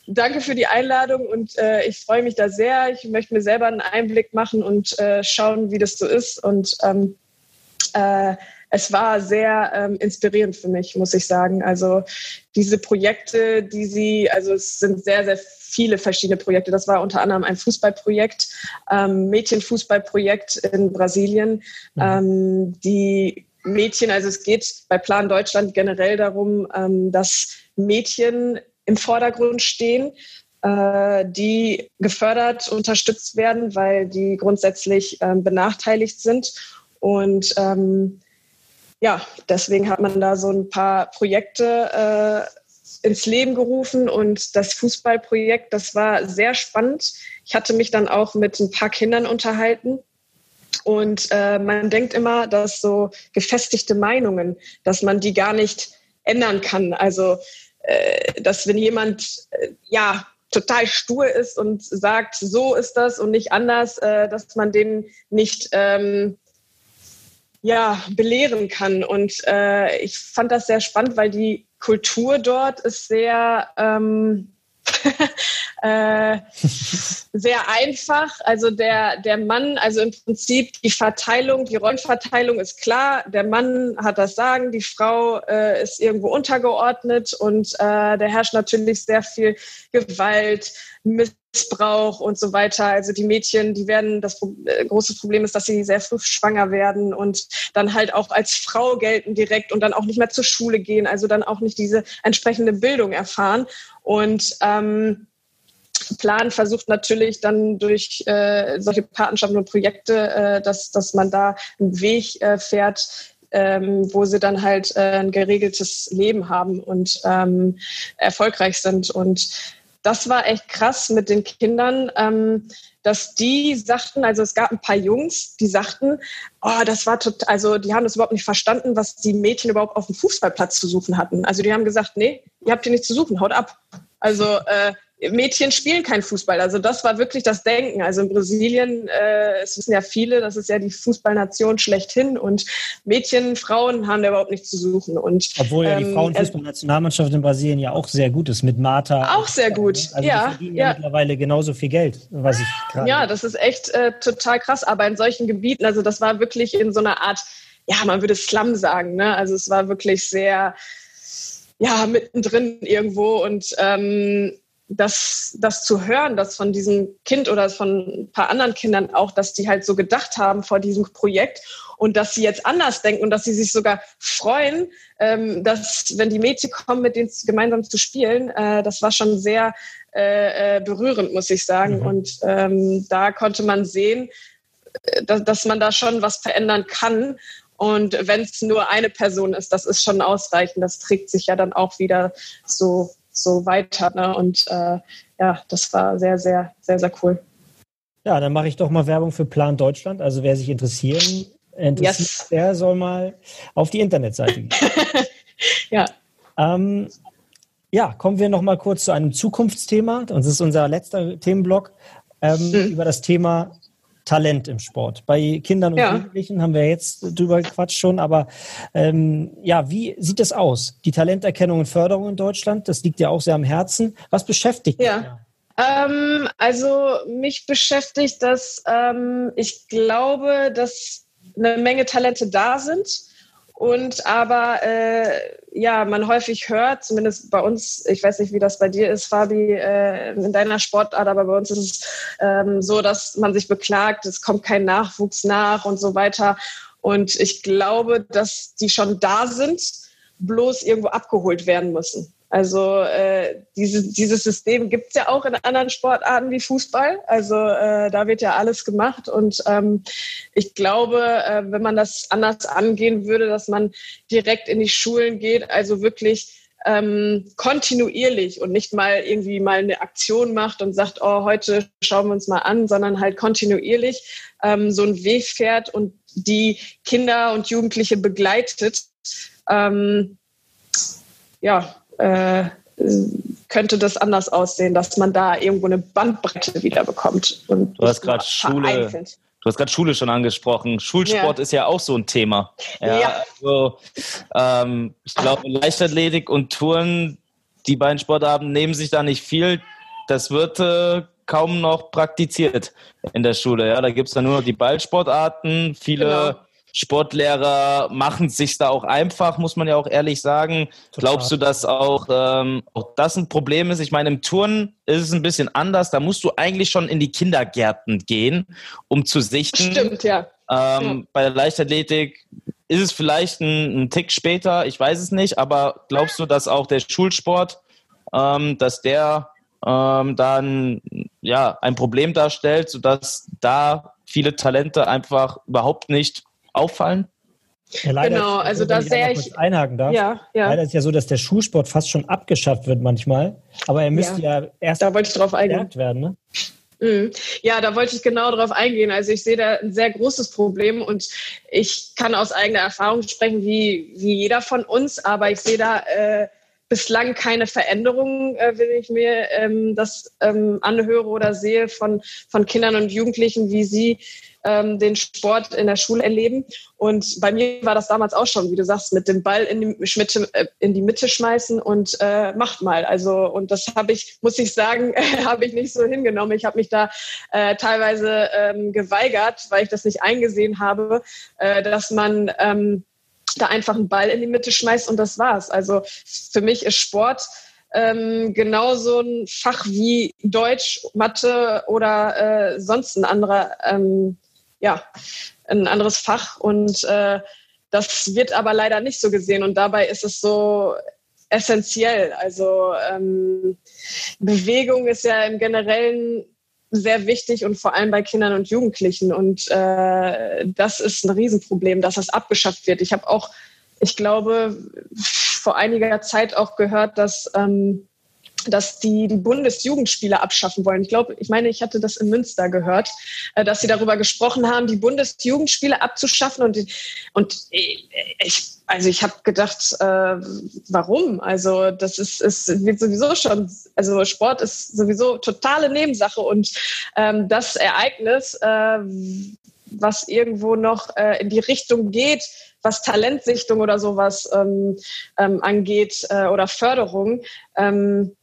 danke für die Einladung und äh, ich freue mich da sehr. Ich möchte mir selber einen Einblick machen und äh, schauen, wie das so ist. Und ähm, äh, es war sehr ähm, inspirierend für mich, muss ich sagen. Also diese Projekte, die sie, also es sind sehr, sehr viele verschiedene Projekte. Das war unter anderem ein Fußballprojekt, ähm, Mädchenfußballprojekt in Brasilien. Mhm. Ähm, die Mädchen, also es geht bei Plan Deutschland generell darum, ähm, dass Mädchen im Vordergrund stehen, äh, die gefördert, unterstützt werden, weil die grundsätzlich ähm, benachteiligt sind. Und ähm, ja, deswegen hat man da so ein paar Projekte äh, ins Leben gerufen und das Fußballprojekt, das war sehr spannend. Ich hatte mich dann auch mit ein paar Kindern unterhalten und äh, man denkt immer, dass so gefestigte Meinungen, dass man die gar nicht ändern kann. Also, äh, dass wenn jemand, äh, ja, total stur ist und sagt, so ist das und nicht anders, äh, dass man den nicht ähm, ja, belehren kann. Und äh, ich fand das sehr spannend, weil die Kultur dort ist sehr, ähm, äh, sehr einfach. Also der, der Mann, also im Prinzip die Verteilung, die Rollenverteilung ist klar. Der Mann hat das Sagen, die Frau äh, ist irgendwo untergeordnet und äh, da herrscht natürlich sehr viel Gewalt, Miss Missbrauch und so weiter. Also die Mädchen, die werden, das äh, große Problem ist, dass sie sehr früh schwanger werden und dann halt auch als Frau gelten direkt und dann auch nicht mehr zur Schule gehen, also dann auch nicht diese entsprechende Bildung erfahren. Und ähm, Plan versucht natürlich dann durch äh, solche Patenschaften und Projekte, äh, dass, dass man da einen Weg äh, fährt, ähm, wo sie dann halt äh, ein geregeltes Leben haben und ähm, erfolgreich sind. Und das war echt krass mit den Kindern, ähm, dass die sagten, also es gab ein paar Jungs, die sagten, oh, das war total, also die haben das überhaupt nicht verstanden, was die Mädchen überhaupt auf dem Fußballplatz zu suchen hatten. Also die haben gesagt, nee, ihr habt hier nichts zu suchen, haut ab. Also äh, Mädchen spielen kein Fußball. Also das war wirklich das Denken. Also in Brasilien, äh, es wissen ja viele, das ist ja die Fußballnation schlechthin und Mädchen, Frauen haben da überhaupt nichts zu suchen. Und, Obwohl ja die ähm, Frauenfußballnationalmannschaft in Brasilien ja auch sehr gut ist mit Marta. Auch sehr gut, also ja. Die verdienen ja, ja mittlerweile genauso viel Geld, was ich gerade. Ja, das ist echt äh, total krass. Aber in solchen Gebieten, also das war wirklich in so einer Art, ja, man würde Slum sagen. Ne? Also es war wirklich sehr, ja, mittendrin irgendwo und ähm, das, das zu hören, dass von diesem Kind oder von ein paar anderen Kindern auch, dass die halt so gedacht haben vor diesem Projekt und dass sie jetzt anders denken und dass sie sich sogar freuen, ähm, dass wenn die Mädchen kommen, mit denen gemeinsam zu spielen, äh, das war schon sehr äh, äh, berührend, muss ich sagen. Mhm. Und ähm, da konnte man sehen, äh, dass, dass man da schon was verändern kann. Und wenn es nur eine Person ist, das ist schon ausreichend. Das trägt sich ja dann auch wieder so, so weiter. Ne? Und äh, ja, das war sehr, sehr, sehr, sehr cool. Ja, dann mache ich doch mal Werbung für Plan Deutschland. Also wer sich interessieren interessiert, yes. der soll mal auf die Internetseite gehen. ja. Ähm, ja, kommen wir noch mal kurz zu einem Zukunftsthema. Das ist unser letzter Themenblock ähm, mhm. über das Thema Talent im Sport. Bei Kindern und ja. Jugendlichen haben wir jetzt drüber gequatscht schon, aber ähm, ja, wie sieht es aus? Die Talenterkennung und Förderung in Deutschland, das liegt ja auch sehr am Herzen. Was beschäftigt ja. dich? Ähm, also mich beschäftigt, dass ähm, ich glaube, dass eine Menge Talente da sind und aber äh, ja, man häufig hört, zumindest bei uns, ich weiß nicht, wie das bei dir ist, Fabi, äh, in deiner Sportart, aber bei uns ist es ähm, so, dass man sich beklagt, es kommt kein Nachwuchs nach und so weiter. Und ich glaube, dass die schon da sind, bloß irgendwo abgeholt werden müssen. Also äh, diese, dieses System gibt es ja auch in anderen Sportarten wie Fußball. Also äh, da wird ja alles gemacht. Und ähm, ich glaube, äh, wenn man das anders angehen würde, dass man direkt in die Schulen geht, also wirklich ähm, kontinuierlich und nicht mal irgendwie mal eine Aktion macht und sagt, oh, heute schauen wir uns mal an, sondern halt kontinuierlich ähm, so einen Weg fährt und die Kinder und Jugendliche begleitet. Ähm, ja, äh, könnte das anders aussehen, dass man da irgendwo eine Bandbreite wieder bekommt. Und du hast gerade Schule. Du hast gerade Schule schon angesprochen. Schulsport ja. ist ja auch so ein Thema. Ja. ja. Also, ähm, ich glaube, Leichtathletik und Touren, die beiden Sportarten nehmen sich da nicht viel. Das wird äh, kaum noch praktiziert in der Schule. Ja, da gibt es dann nur noch die Ballsportarten. Viele genau. Sportlehrer machen es sich da auch einfach, muss man ja auch ehrlich sagen. Total. Glaubst du, dass auch, ähm, auch das ein Problem ist? Ich meine, im Turnen ist es ein bisschen anders. Da musst du eigentlich schon in die Kindergärten gehen, um zu sichten. Stimmt, ja. Ähm, ja. Bei der Leichtathletik ist es vielleicht ein, ein, Tick später, ich weiß es nicht, aber glaubst du, dass auch der Schulsport, ähm, dass der ähm, dann ja ein Problem darstellt, sodass da viele Talente einfach überhaupt nicht auffallen? Ja, leider genau, also da sehr ich einhaken darf. Ja, ja. Leider ist ja so, dass der Schulsport fast schon abgeschafft wird manchmal, aber er müsste ja, ja erst da wollte ich drauf eingehen. werden, ne? Mhm. Ja, da wollte ich genau darauf eingehen. Also ich sehe da ein sehr großes Problem und ich kann aus eigener Erfahrung sprechen, wie, wie jeder von uns, aber ich sehe da äh, bislang keine Veränderungen, äh, wenn ich mir ähm, das ähm, anhöre oder sehe von, von Kindern und Jugendlichen, wie sie ähm, den Sport in der Schule erleben. Und bei mir war das damals auch schon, wie du sagst, mit dem Ball in die Mitte, äh, in die Mitte schmeißen und äh, macht mal. Also und das habe ich, muss ich sagen, habe ich nicht so hingenommen. Ich habe mich da äh, teilweise ähm, geweigert, weil ich das nicht eingesehen habe, äh, dass man ähm, da einfach einen Ball in die Mitte schmeißt und das war's. Also für mich ist Sport ähm, genauso ein Fach wie Deutsch, Mathe oder äh, sonst ein anderer ähm, ja, ein anderes Fach und äh, das wird aber leider nicht so gesehen und dabei ist es so essentiell. Also ähm, Bewegung ist ja im Generellen sehr wichtig und vor allem bei Kindern und Jugendlichen und äh, das ist ein Riesenproblem, dass das abgeschafft wird. Ich habe auch, ich glaube, vor einiger Zeit auch gehört, dass ähm, dass die die Bundesjugendspiele abschaffen wollen. Ich glaube, ich meine, ich hatte das in Münster gehört, äh, dass sie darüber gesprochen haben, die Bundesjugendspiele abzuschaffen. Und, und ich, also ich habe gedacht, äh, warum? Also das ist, ist wird sowieso schon, also Sport ist sowieso totale Nebensache und ähm, das Ereignis, äh, was irgendwo noch äh, in die Richtung geht, was Talentsichtung oder sowas ähm, ähm, angeht äh, oder Förderung, ähm,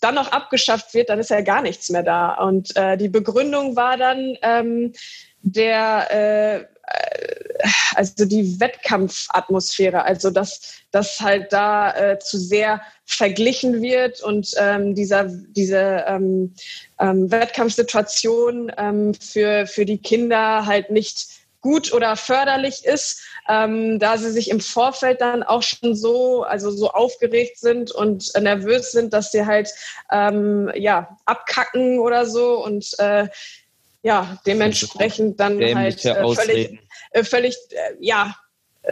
dann noch abgeschafft wird, dann ist ja gar nichts mehr da. Und äh, die Begründung war dann, ähm, der, äh, also die Wettkampfatmosphäre, also dass das halt da äh, zu sehr verglichen wird und ähm, dieser, diese ähm, ähm, Wettkampfsituation ähm, für, für die Kinder halt nicht gut oder förderlich ist, ähm, da sie sich im Vorfeld dann auch schon so, also so aufgeregt sind und äh, nervös sind, dass sie halt ähm, ja abkacken oder so und äh, ja dementsprechend dann halt äh, völlig, äh, völlig äh, ja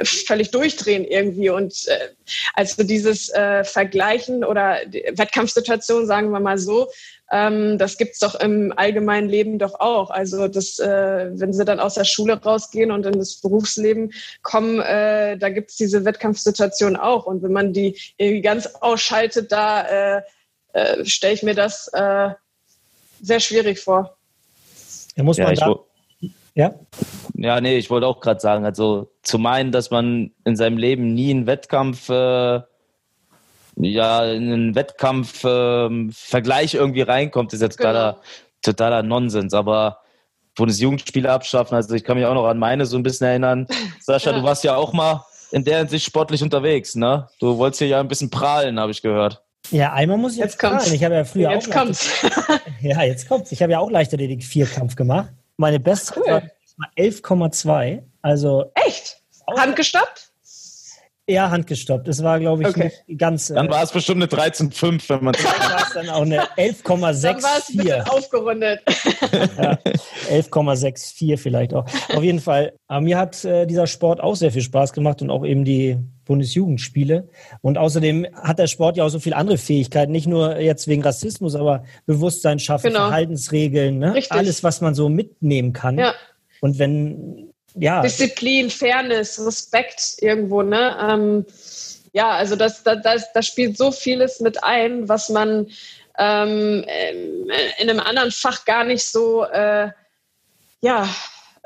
völlig durchdrehen irgendwie und äh, also dieses äh, Vergleichen oder Wettkampfsituation, sagen wir mal so, ähm, das gibt's doch im allgemeinen Leben doch auch. Also das, äh, wenn sie dann aus der Schule rausgehen und in das Berufsleben kommen, äh, da gibt's diese Wettkampfsituation auch. Und wenn man die irgendwie ganz ausschaltet, da äh, äh, stelle ich mir das äh, sehr schwierig vor. Da muss man ja, da, ja? Ja, nee, ich wollte auch gerade sagen, also zu meinen, dass man in seinem Leben nie einen Wettkampf äh, ja, in einen Wettkampf-Vergleich ähm, irgendwie reinkommt, ist ja totaler, genau. totaler Nonsens. Aber Bundesjugendspiele abschaffen, also ich kann mich auch noch an meine so ein bisschen erinnern. Sascha, ja. du warst ja auch mal in der Hinsicht sportlich unterwegs, ne? Du wolltest hier ja ein bisschen prahlen, habe ich gehört. Ja, einmal muss ich jetzt, jetzt prahlen. Ich habe ja früher jetzt auch. Kommt's. ja, jetzt kommt's. Ich habe ja auch Leichtathletik Vierkampf gemacht. Meine beste cool. war 11,2. Also. Echt? Handgestoppt? Ja, handgestoppt. Es war, glaube ich, okay. nicht ganz. Dann war es bestimmt eine 13,5, wenn man. Dann war es dann auch eine 11,64. Dann war es ein bisschen aufgerundet. ja, 11,64 vielleicht auch. Auf jeden Fall. Aber mir hat äh, dieser Sport auch sehr viel Spaß gemacht und auch eben die Bundesjugendspiele. Und außerdem hat der Sport ja auch so viele andere Fähigkeiten, nicht nur jetzt wegen Rassismus, aber Bewusstsein schaffen, genau. Verhaltensregeln, ne? alles, was man so mitnehmen kann. Ja. Und wenn ja. Disziplin, Fairness, Respekt irgendwo, ne? Ähm, ja, also das, das, das, das spielt so vieles mit ein, was man ähm, in einem anderen Fach gar nicht so äh, ja,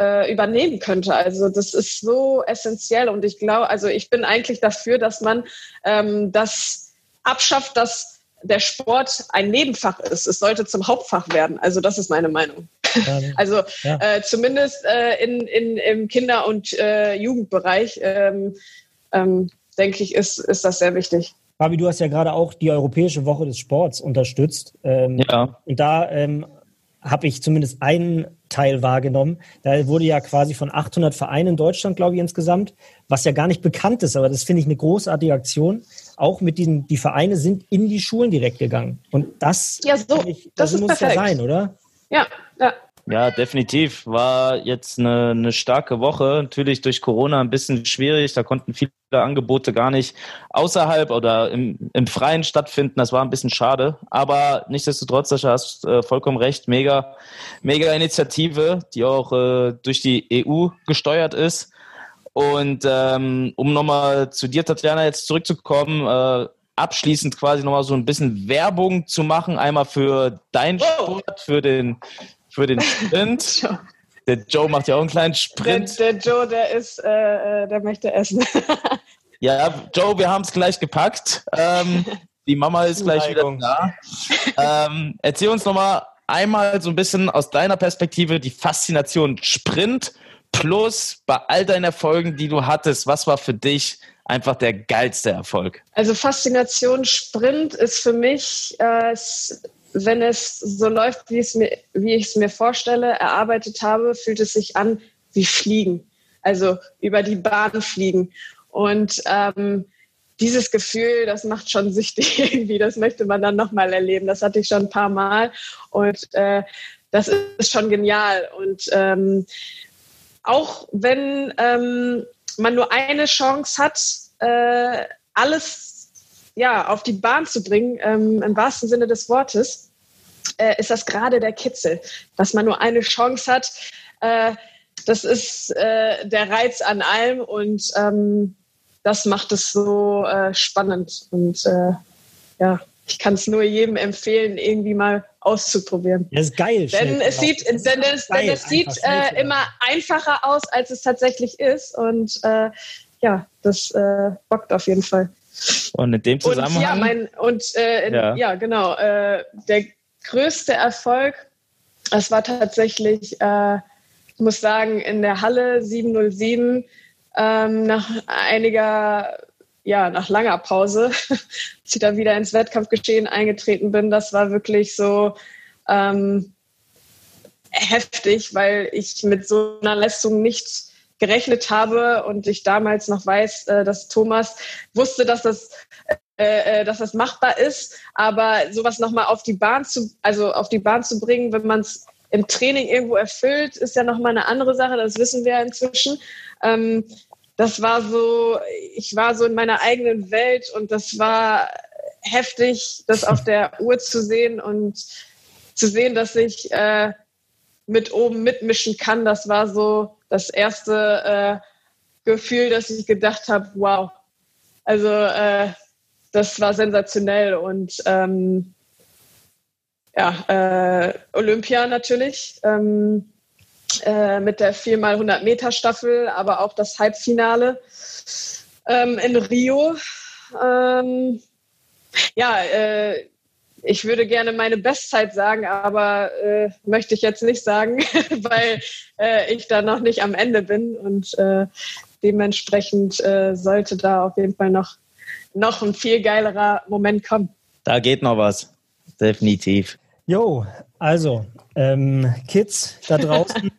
äh, übernehmen könnte. Also das ist so essentiell und ich glaube, also ich bin eigentlich dafür, dass man ähm, das abschafft, dass der Sport ein Nebenfach ist. Es sollte zum Hauptfach werden. Also das ist meine Meinung. also ja. äh, zumindest äh, in, in, im Kinder- und äh, Jugendbereich, ähm, ähm, denke ich, ist, ist das sehr wichtig. Fabi, du hast ja gerade auch die Europäische Woche des Sports unterstützt. Ähm, ja. Und da ähm, habe ich zumindest einen Teil wahrgenommen. Da wurde ja quasi von 800 Vereinen in Deutschland, glaube ich, insgesamt, was ja gar nicht bekannt ist, aber das finde ich eine großartige Aktion. Auch mit diesen, die Vereine sind in die Schulen direkt gegangen. Und das, ja, so, ich, das, das muss perfekt. ja sein, oder? Ja, ja. Ja, definitiv. War jetzt eine, eine starke Woche. Natürlich durch Corona ein bisschen schwierig. Da konnten viele Angebote gar nicht außerhalb oder im, im Freien stattfinden. Das war ein bisschen schade. Aber nichtsdestotrotz, Sascha, hast äh, vollkommen recht. Mega, mega Initiative, die auch äh, durch die EU gesteuert ist. Und ähm, um nochmal zu dir, Tatjana, jetzt zurückzukommen, äh, abschließend quasi nochmal so ein bisschen Werbung zu machen. Einmal für dein Sport, für den für den Sprint. Der Joe macht ja auch einen kleinen Sprint. Der, der Joe, der ist, äh, äh der möchte essen. ja, Joe, wir haben es gleich gepackt. Ähm, die Mama ist gleich wieder da. Ähm, erzähl uns nochmal einmal so ein bisschen aus deiner Perspektive die Faszination Sprint plus bei all deinen Erfolgen, die du hattest. Was war für dich einfach der geilste Erfolg? Also Faszination Sprint ist für mich äh, wenn es so läuft, wie, mir, wie ich es mir vorstelle, erarbeitet habe, fühlt es sich an wie Fliegen. Also über die Bahn fliegen. Und ähm, dieses Gefühl, das macht schon süchtig irgendwie. Das möchte man dann nochmal erleben. Das hatte ich schon ein paar Mal. Und äh, das ist schon genial. Und ähm, auch wenn ähm, man nur eine Chance hat, äh, alles ja, auf die Bahn zu bringen, ähm, im wahrsten Sinne des Wortes, äh, ist das gerade der Kitzel, dass man nur eine Chance hat. Äh, das ist äh, der Reiz an allem und ähm, das macht es so äh, spannend. Und äh, ja, ich kann es nur jedem empfehlen, irgendwie mal auszuprobieren. Das ist geil. Denn es sieht, denn es, denn es sieht äh, immer einfacher aus, als es tatsächlich ist. Und äh, ja, das äh, bockt auf jeden Fall. Und in dem Zusammenhang. Und ja, mein, und äh, in, ja. ja. genau. Äh, der größte Erfolg, das war tatsächlich, äh, ich muss sagen, in der Halle 707 ähm, nach einiger, ja, nach langer Pause, als ich dann wieder ins Wettkampfgeschehen eingetreten bin. Das war wirklich so ähm, heftig, weil ich mit so einer Leistung nicht gerechnet habe und ich damals noch weiß, äh, dass Thomas wusste, dass das äh, äh, dass das machbar ist, aber sowas nochmal auf die Bahn zu, also auf die Bahn zu bringen, wenn man es im Training irgendwo erfüllt, ist ja nochmal eine andere Sache, das wissen wir ja inzwischen. Ähm, das war so, ich war so in meiner eigenen Welt und das war heftig, das auf der Uhr zu sehen und zu sehen, dass ich äh, mit oben mitmischen kann. Das war so das erste äh, Gefühl, dass ich gedacht habe, wow. Also äh, das war sensationell und ähm, ja, äh, Olympia natürlich ähm, äh, mit der 4x100 Meter Staffel, aber auch das Halbfinale ähm, in Rio. Ähm, ja, äh, ich würde gerne meine Bestzeit sagen, aber äh, möchte ich jetzt nicht sagen, weil äh, ich da noch nicht am Ende bin und äh, dementsprechend äh, sollte da auf jeden Fall noch, noch ein viel geilerer Moment kommen. Da geht noch was, definitiv. Jo, also ähm, Kids da draußen,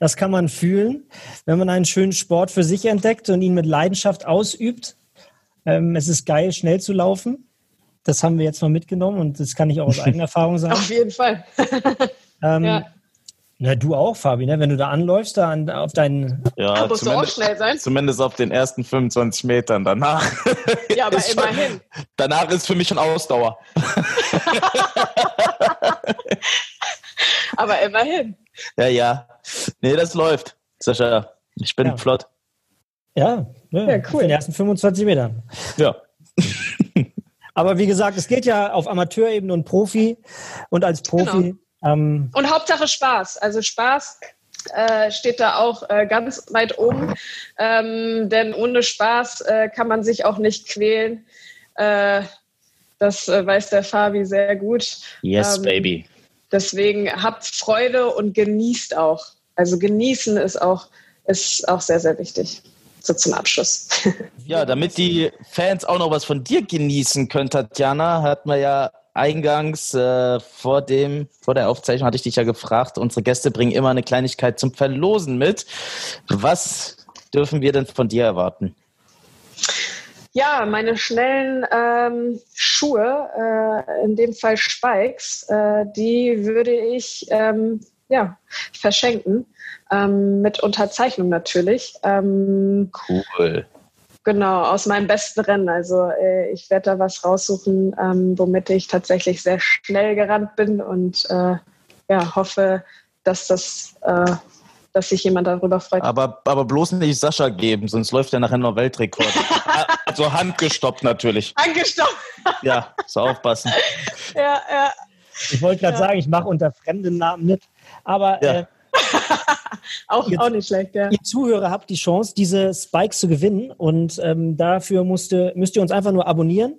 das kann man fühlen, wenn man einen schönen Sport für sich entdeckt und ihn mit Leidenschaft ausübt. Ähm, es ist geil, schnell zu laufen. Das haben wir jetzt mal mitgenommen und das kann ich auch aus eigener Erfahrung sagen. Auf jeden Fall. ähm, ja. Na, du auch, Fabi, ne? wenn du da anläufst, da an, auf deinen. Ja, musst du auch schnell sein. Zumindest auf den ersten 25 Metern. Danach. Ja, aber immerhin. Schon, danach ist für mich schon Ausdauer. aber immerhin. Ja, ja. Nee, das läuft, Sascha. Ich bin ja. flott. Ja, ja, ja, cool. Auf den ersten 25 Metern. Ja. Aber wie gesagt, es geht ja auf Amateurebene und Profi. Und als Profi. Genau ähm, und Hauptsache Spaß. Also Spaß äh, steht da auch äh, ganz weit oben. Ähm, denn ohne Spaß äh, kann man sich auch nicht quälen. Äh, das äh, weiß der Fabi sehr gut. Yes, ähm, baby. Deswegen habt Freude und genießt auch. Also genießen ist auch, ist auch sehr, sehr wichtig. So zum Abschluss. Ja, damit die Fans auch noch was von dir genießen können, Tatjana, hat man ja eingangs äh, vor dem vor der Aufzeichnung hatte ich dich ja gefragt. Unsere Gäste bringen immer eine Kleinigkeit zum Verlosen mit. Was dürfen wir denn von dir erwarten? Ja, meine schnellen ähm, Schuhe, äh, in dem Fall Spikes, äh, die würde ich ähm, ja, verschenken. Ähm, mit Unterzeichnung natürlich. Ähm, cool. Genau, aus meinem besten Rennen. Also äh, ich werde da was raussuchen, ähm, womit ich tatsächlich sehr schnell gerannt bin und äh, ja, hoffe, dass das äh, dass sich jemand darüber freut. Aber, aber bloß nicht Sascha geben, sonst läuft er nachher noch Weltrekord. also handgestoppt natürlich. Handgestoppt. ja, so aufpassen. Ja, ja. Ich wollte gerade ja. sagen, ich mache unter fremden Namen mit. Aber ja. äh, auch, auch nicht schlecht, ja. Ihr Zuhörer habt die Chance, diese Spikes zu gewinnen. Und ähm, dafür musste, müsst ihr uns einfach nur abonnieren,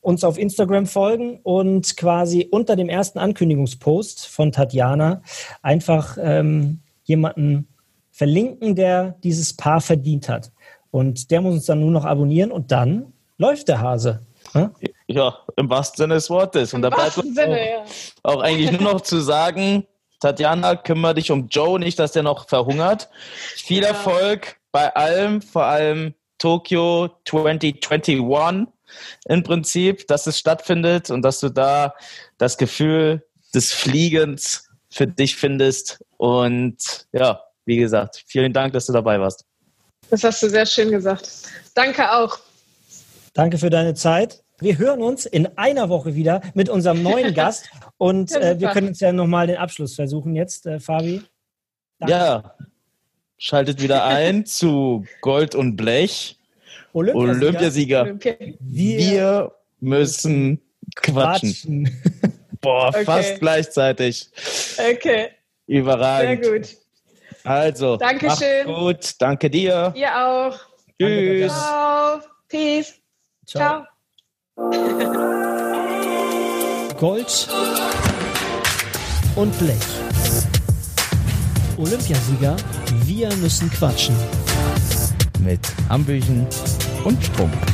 uns auf Instagram folgen und quasi unter dem ersten Ankündigungspost von Tatjana einfach ähm, jemanden verlinken, der dieses Paar verdient hat. Und der muss uns dann nur noch abonnieren und dann läuft der Hase. Ja, ja im wahrsten Sinne des Wortes. Und Im da bleibt uns auch, ja. auch eigentlich nur noch zu sagen, Tatjana, kümmere dich um Joe, nicht, dass der noch verhungert. Viel ja. Erfolg bei allem, vor allem Tokio 2021 im Prinzip, dass es stattfindet und dass du da das Gefühl des Fliegens für dich findest. Und ja, wie gesagt, vielen Dank, dass du dabei warst. Das hast du sehr schön gesagt. Danke auch. Danke für deine Zeit. Wir hören uns in einer Woche wieder mit unserem neuen Gast und äh, wir können uns ja nochmal den Abschluss versuchen jetzt, äh, Fabi. Danke. Ja, schaltet wieder ein zu Gold und Blech. Olympiasieger. Olympiasieger. Olympia. Wir, wir, müssen quatschen. quatschen. Boah, okay. fast gleichzeitig. Okay. Überragend. Sehr gut. Also, Dankeschön. gut. Danke dir. Ihr auch. Tschüss. Ciao. Peace. Ciao. Ciao. Gold und Blech. Olympiasieger, wir müssen quatschen. mit Hambüchen und Strump.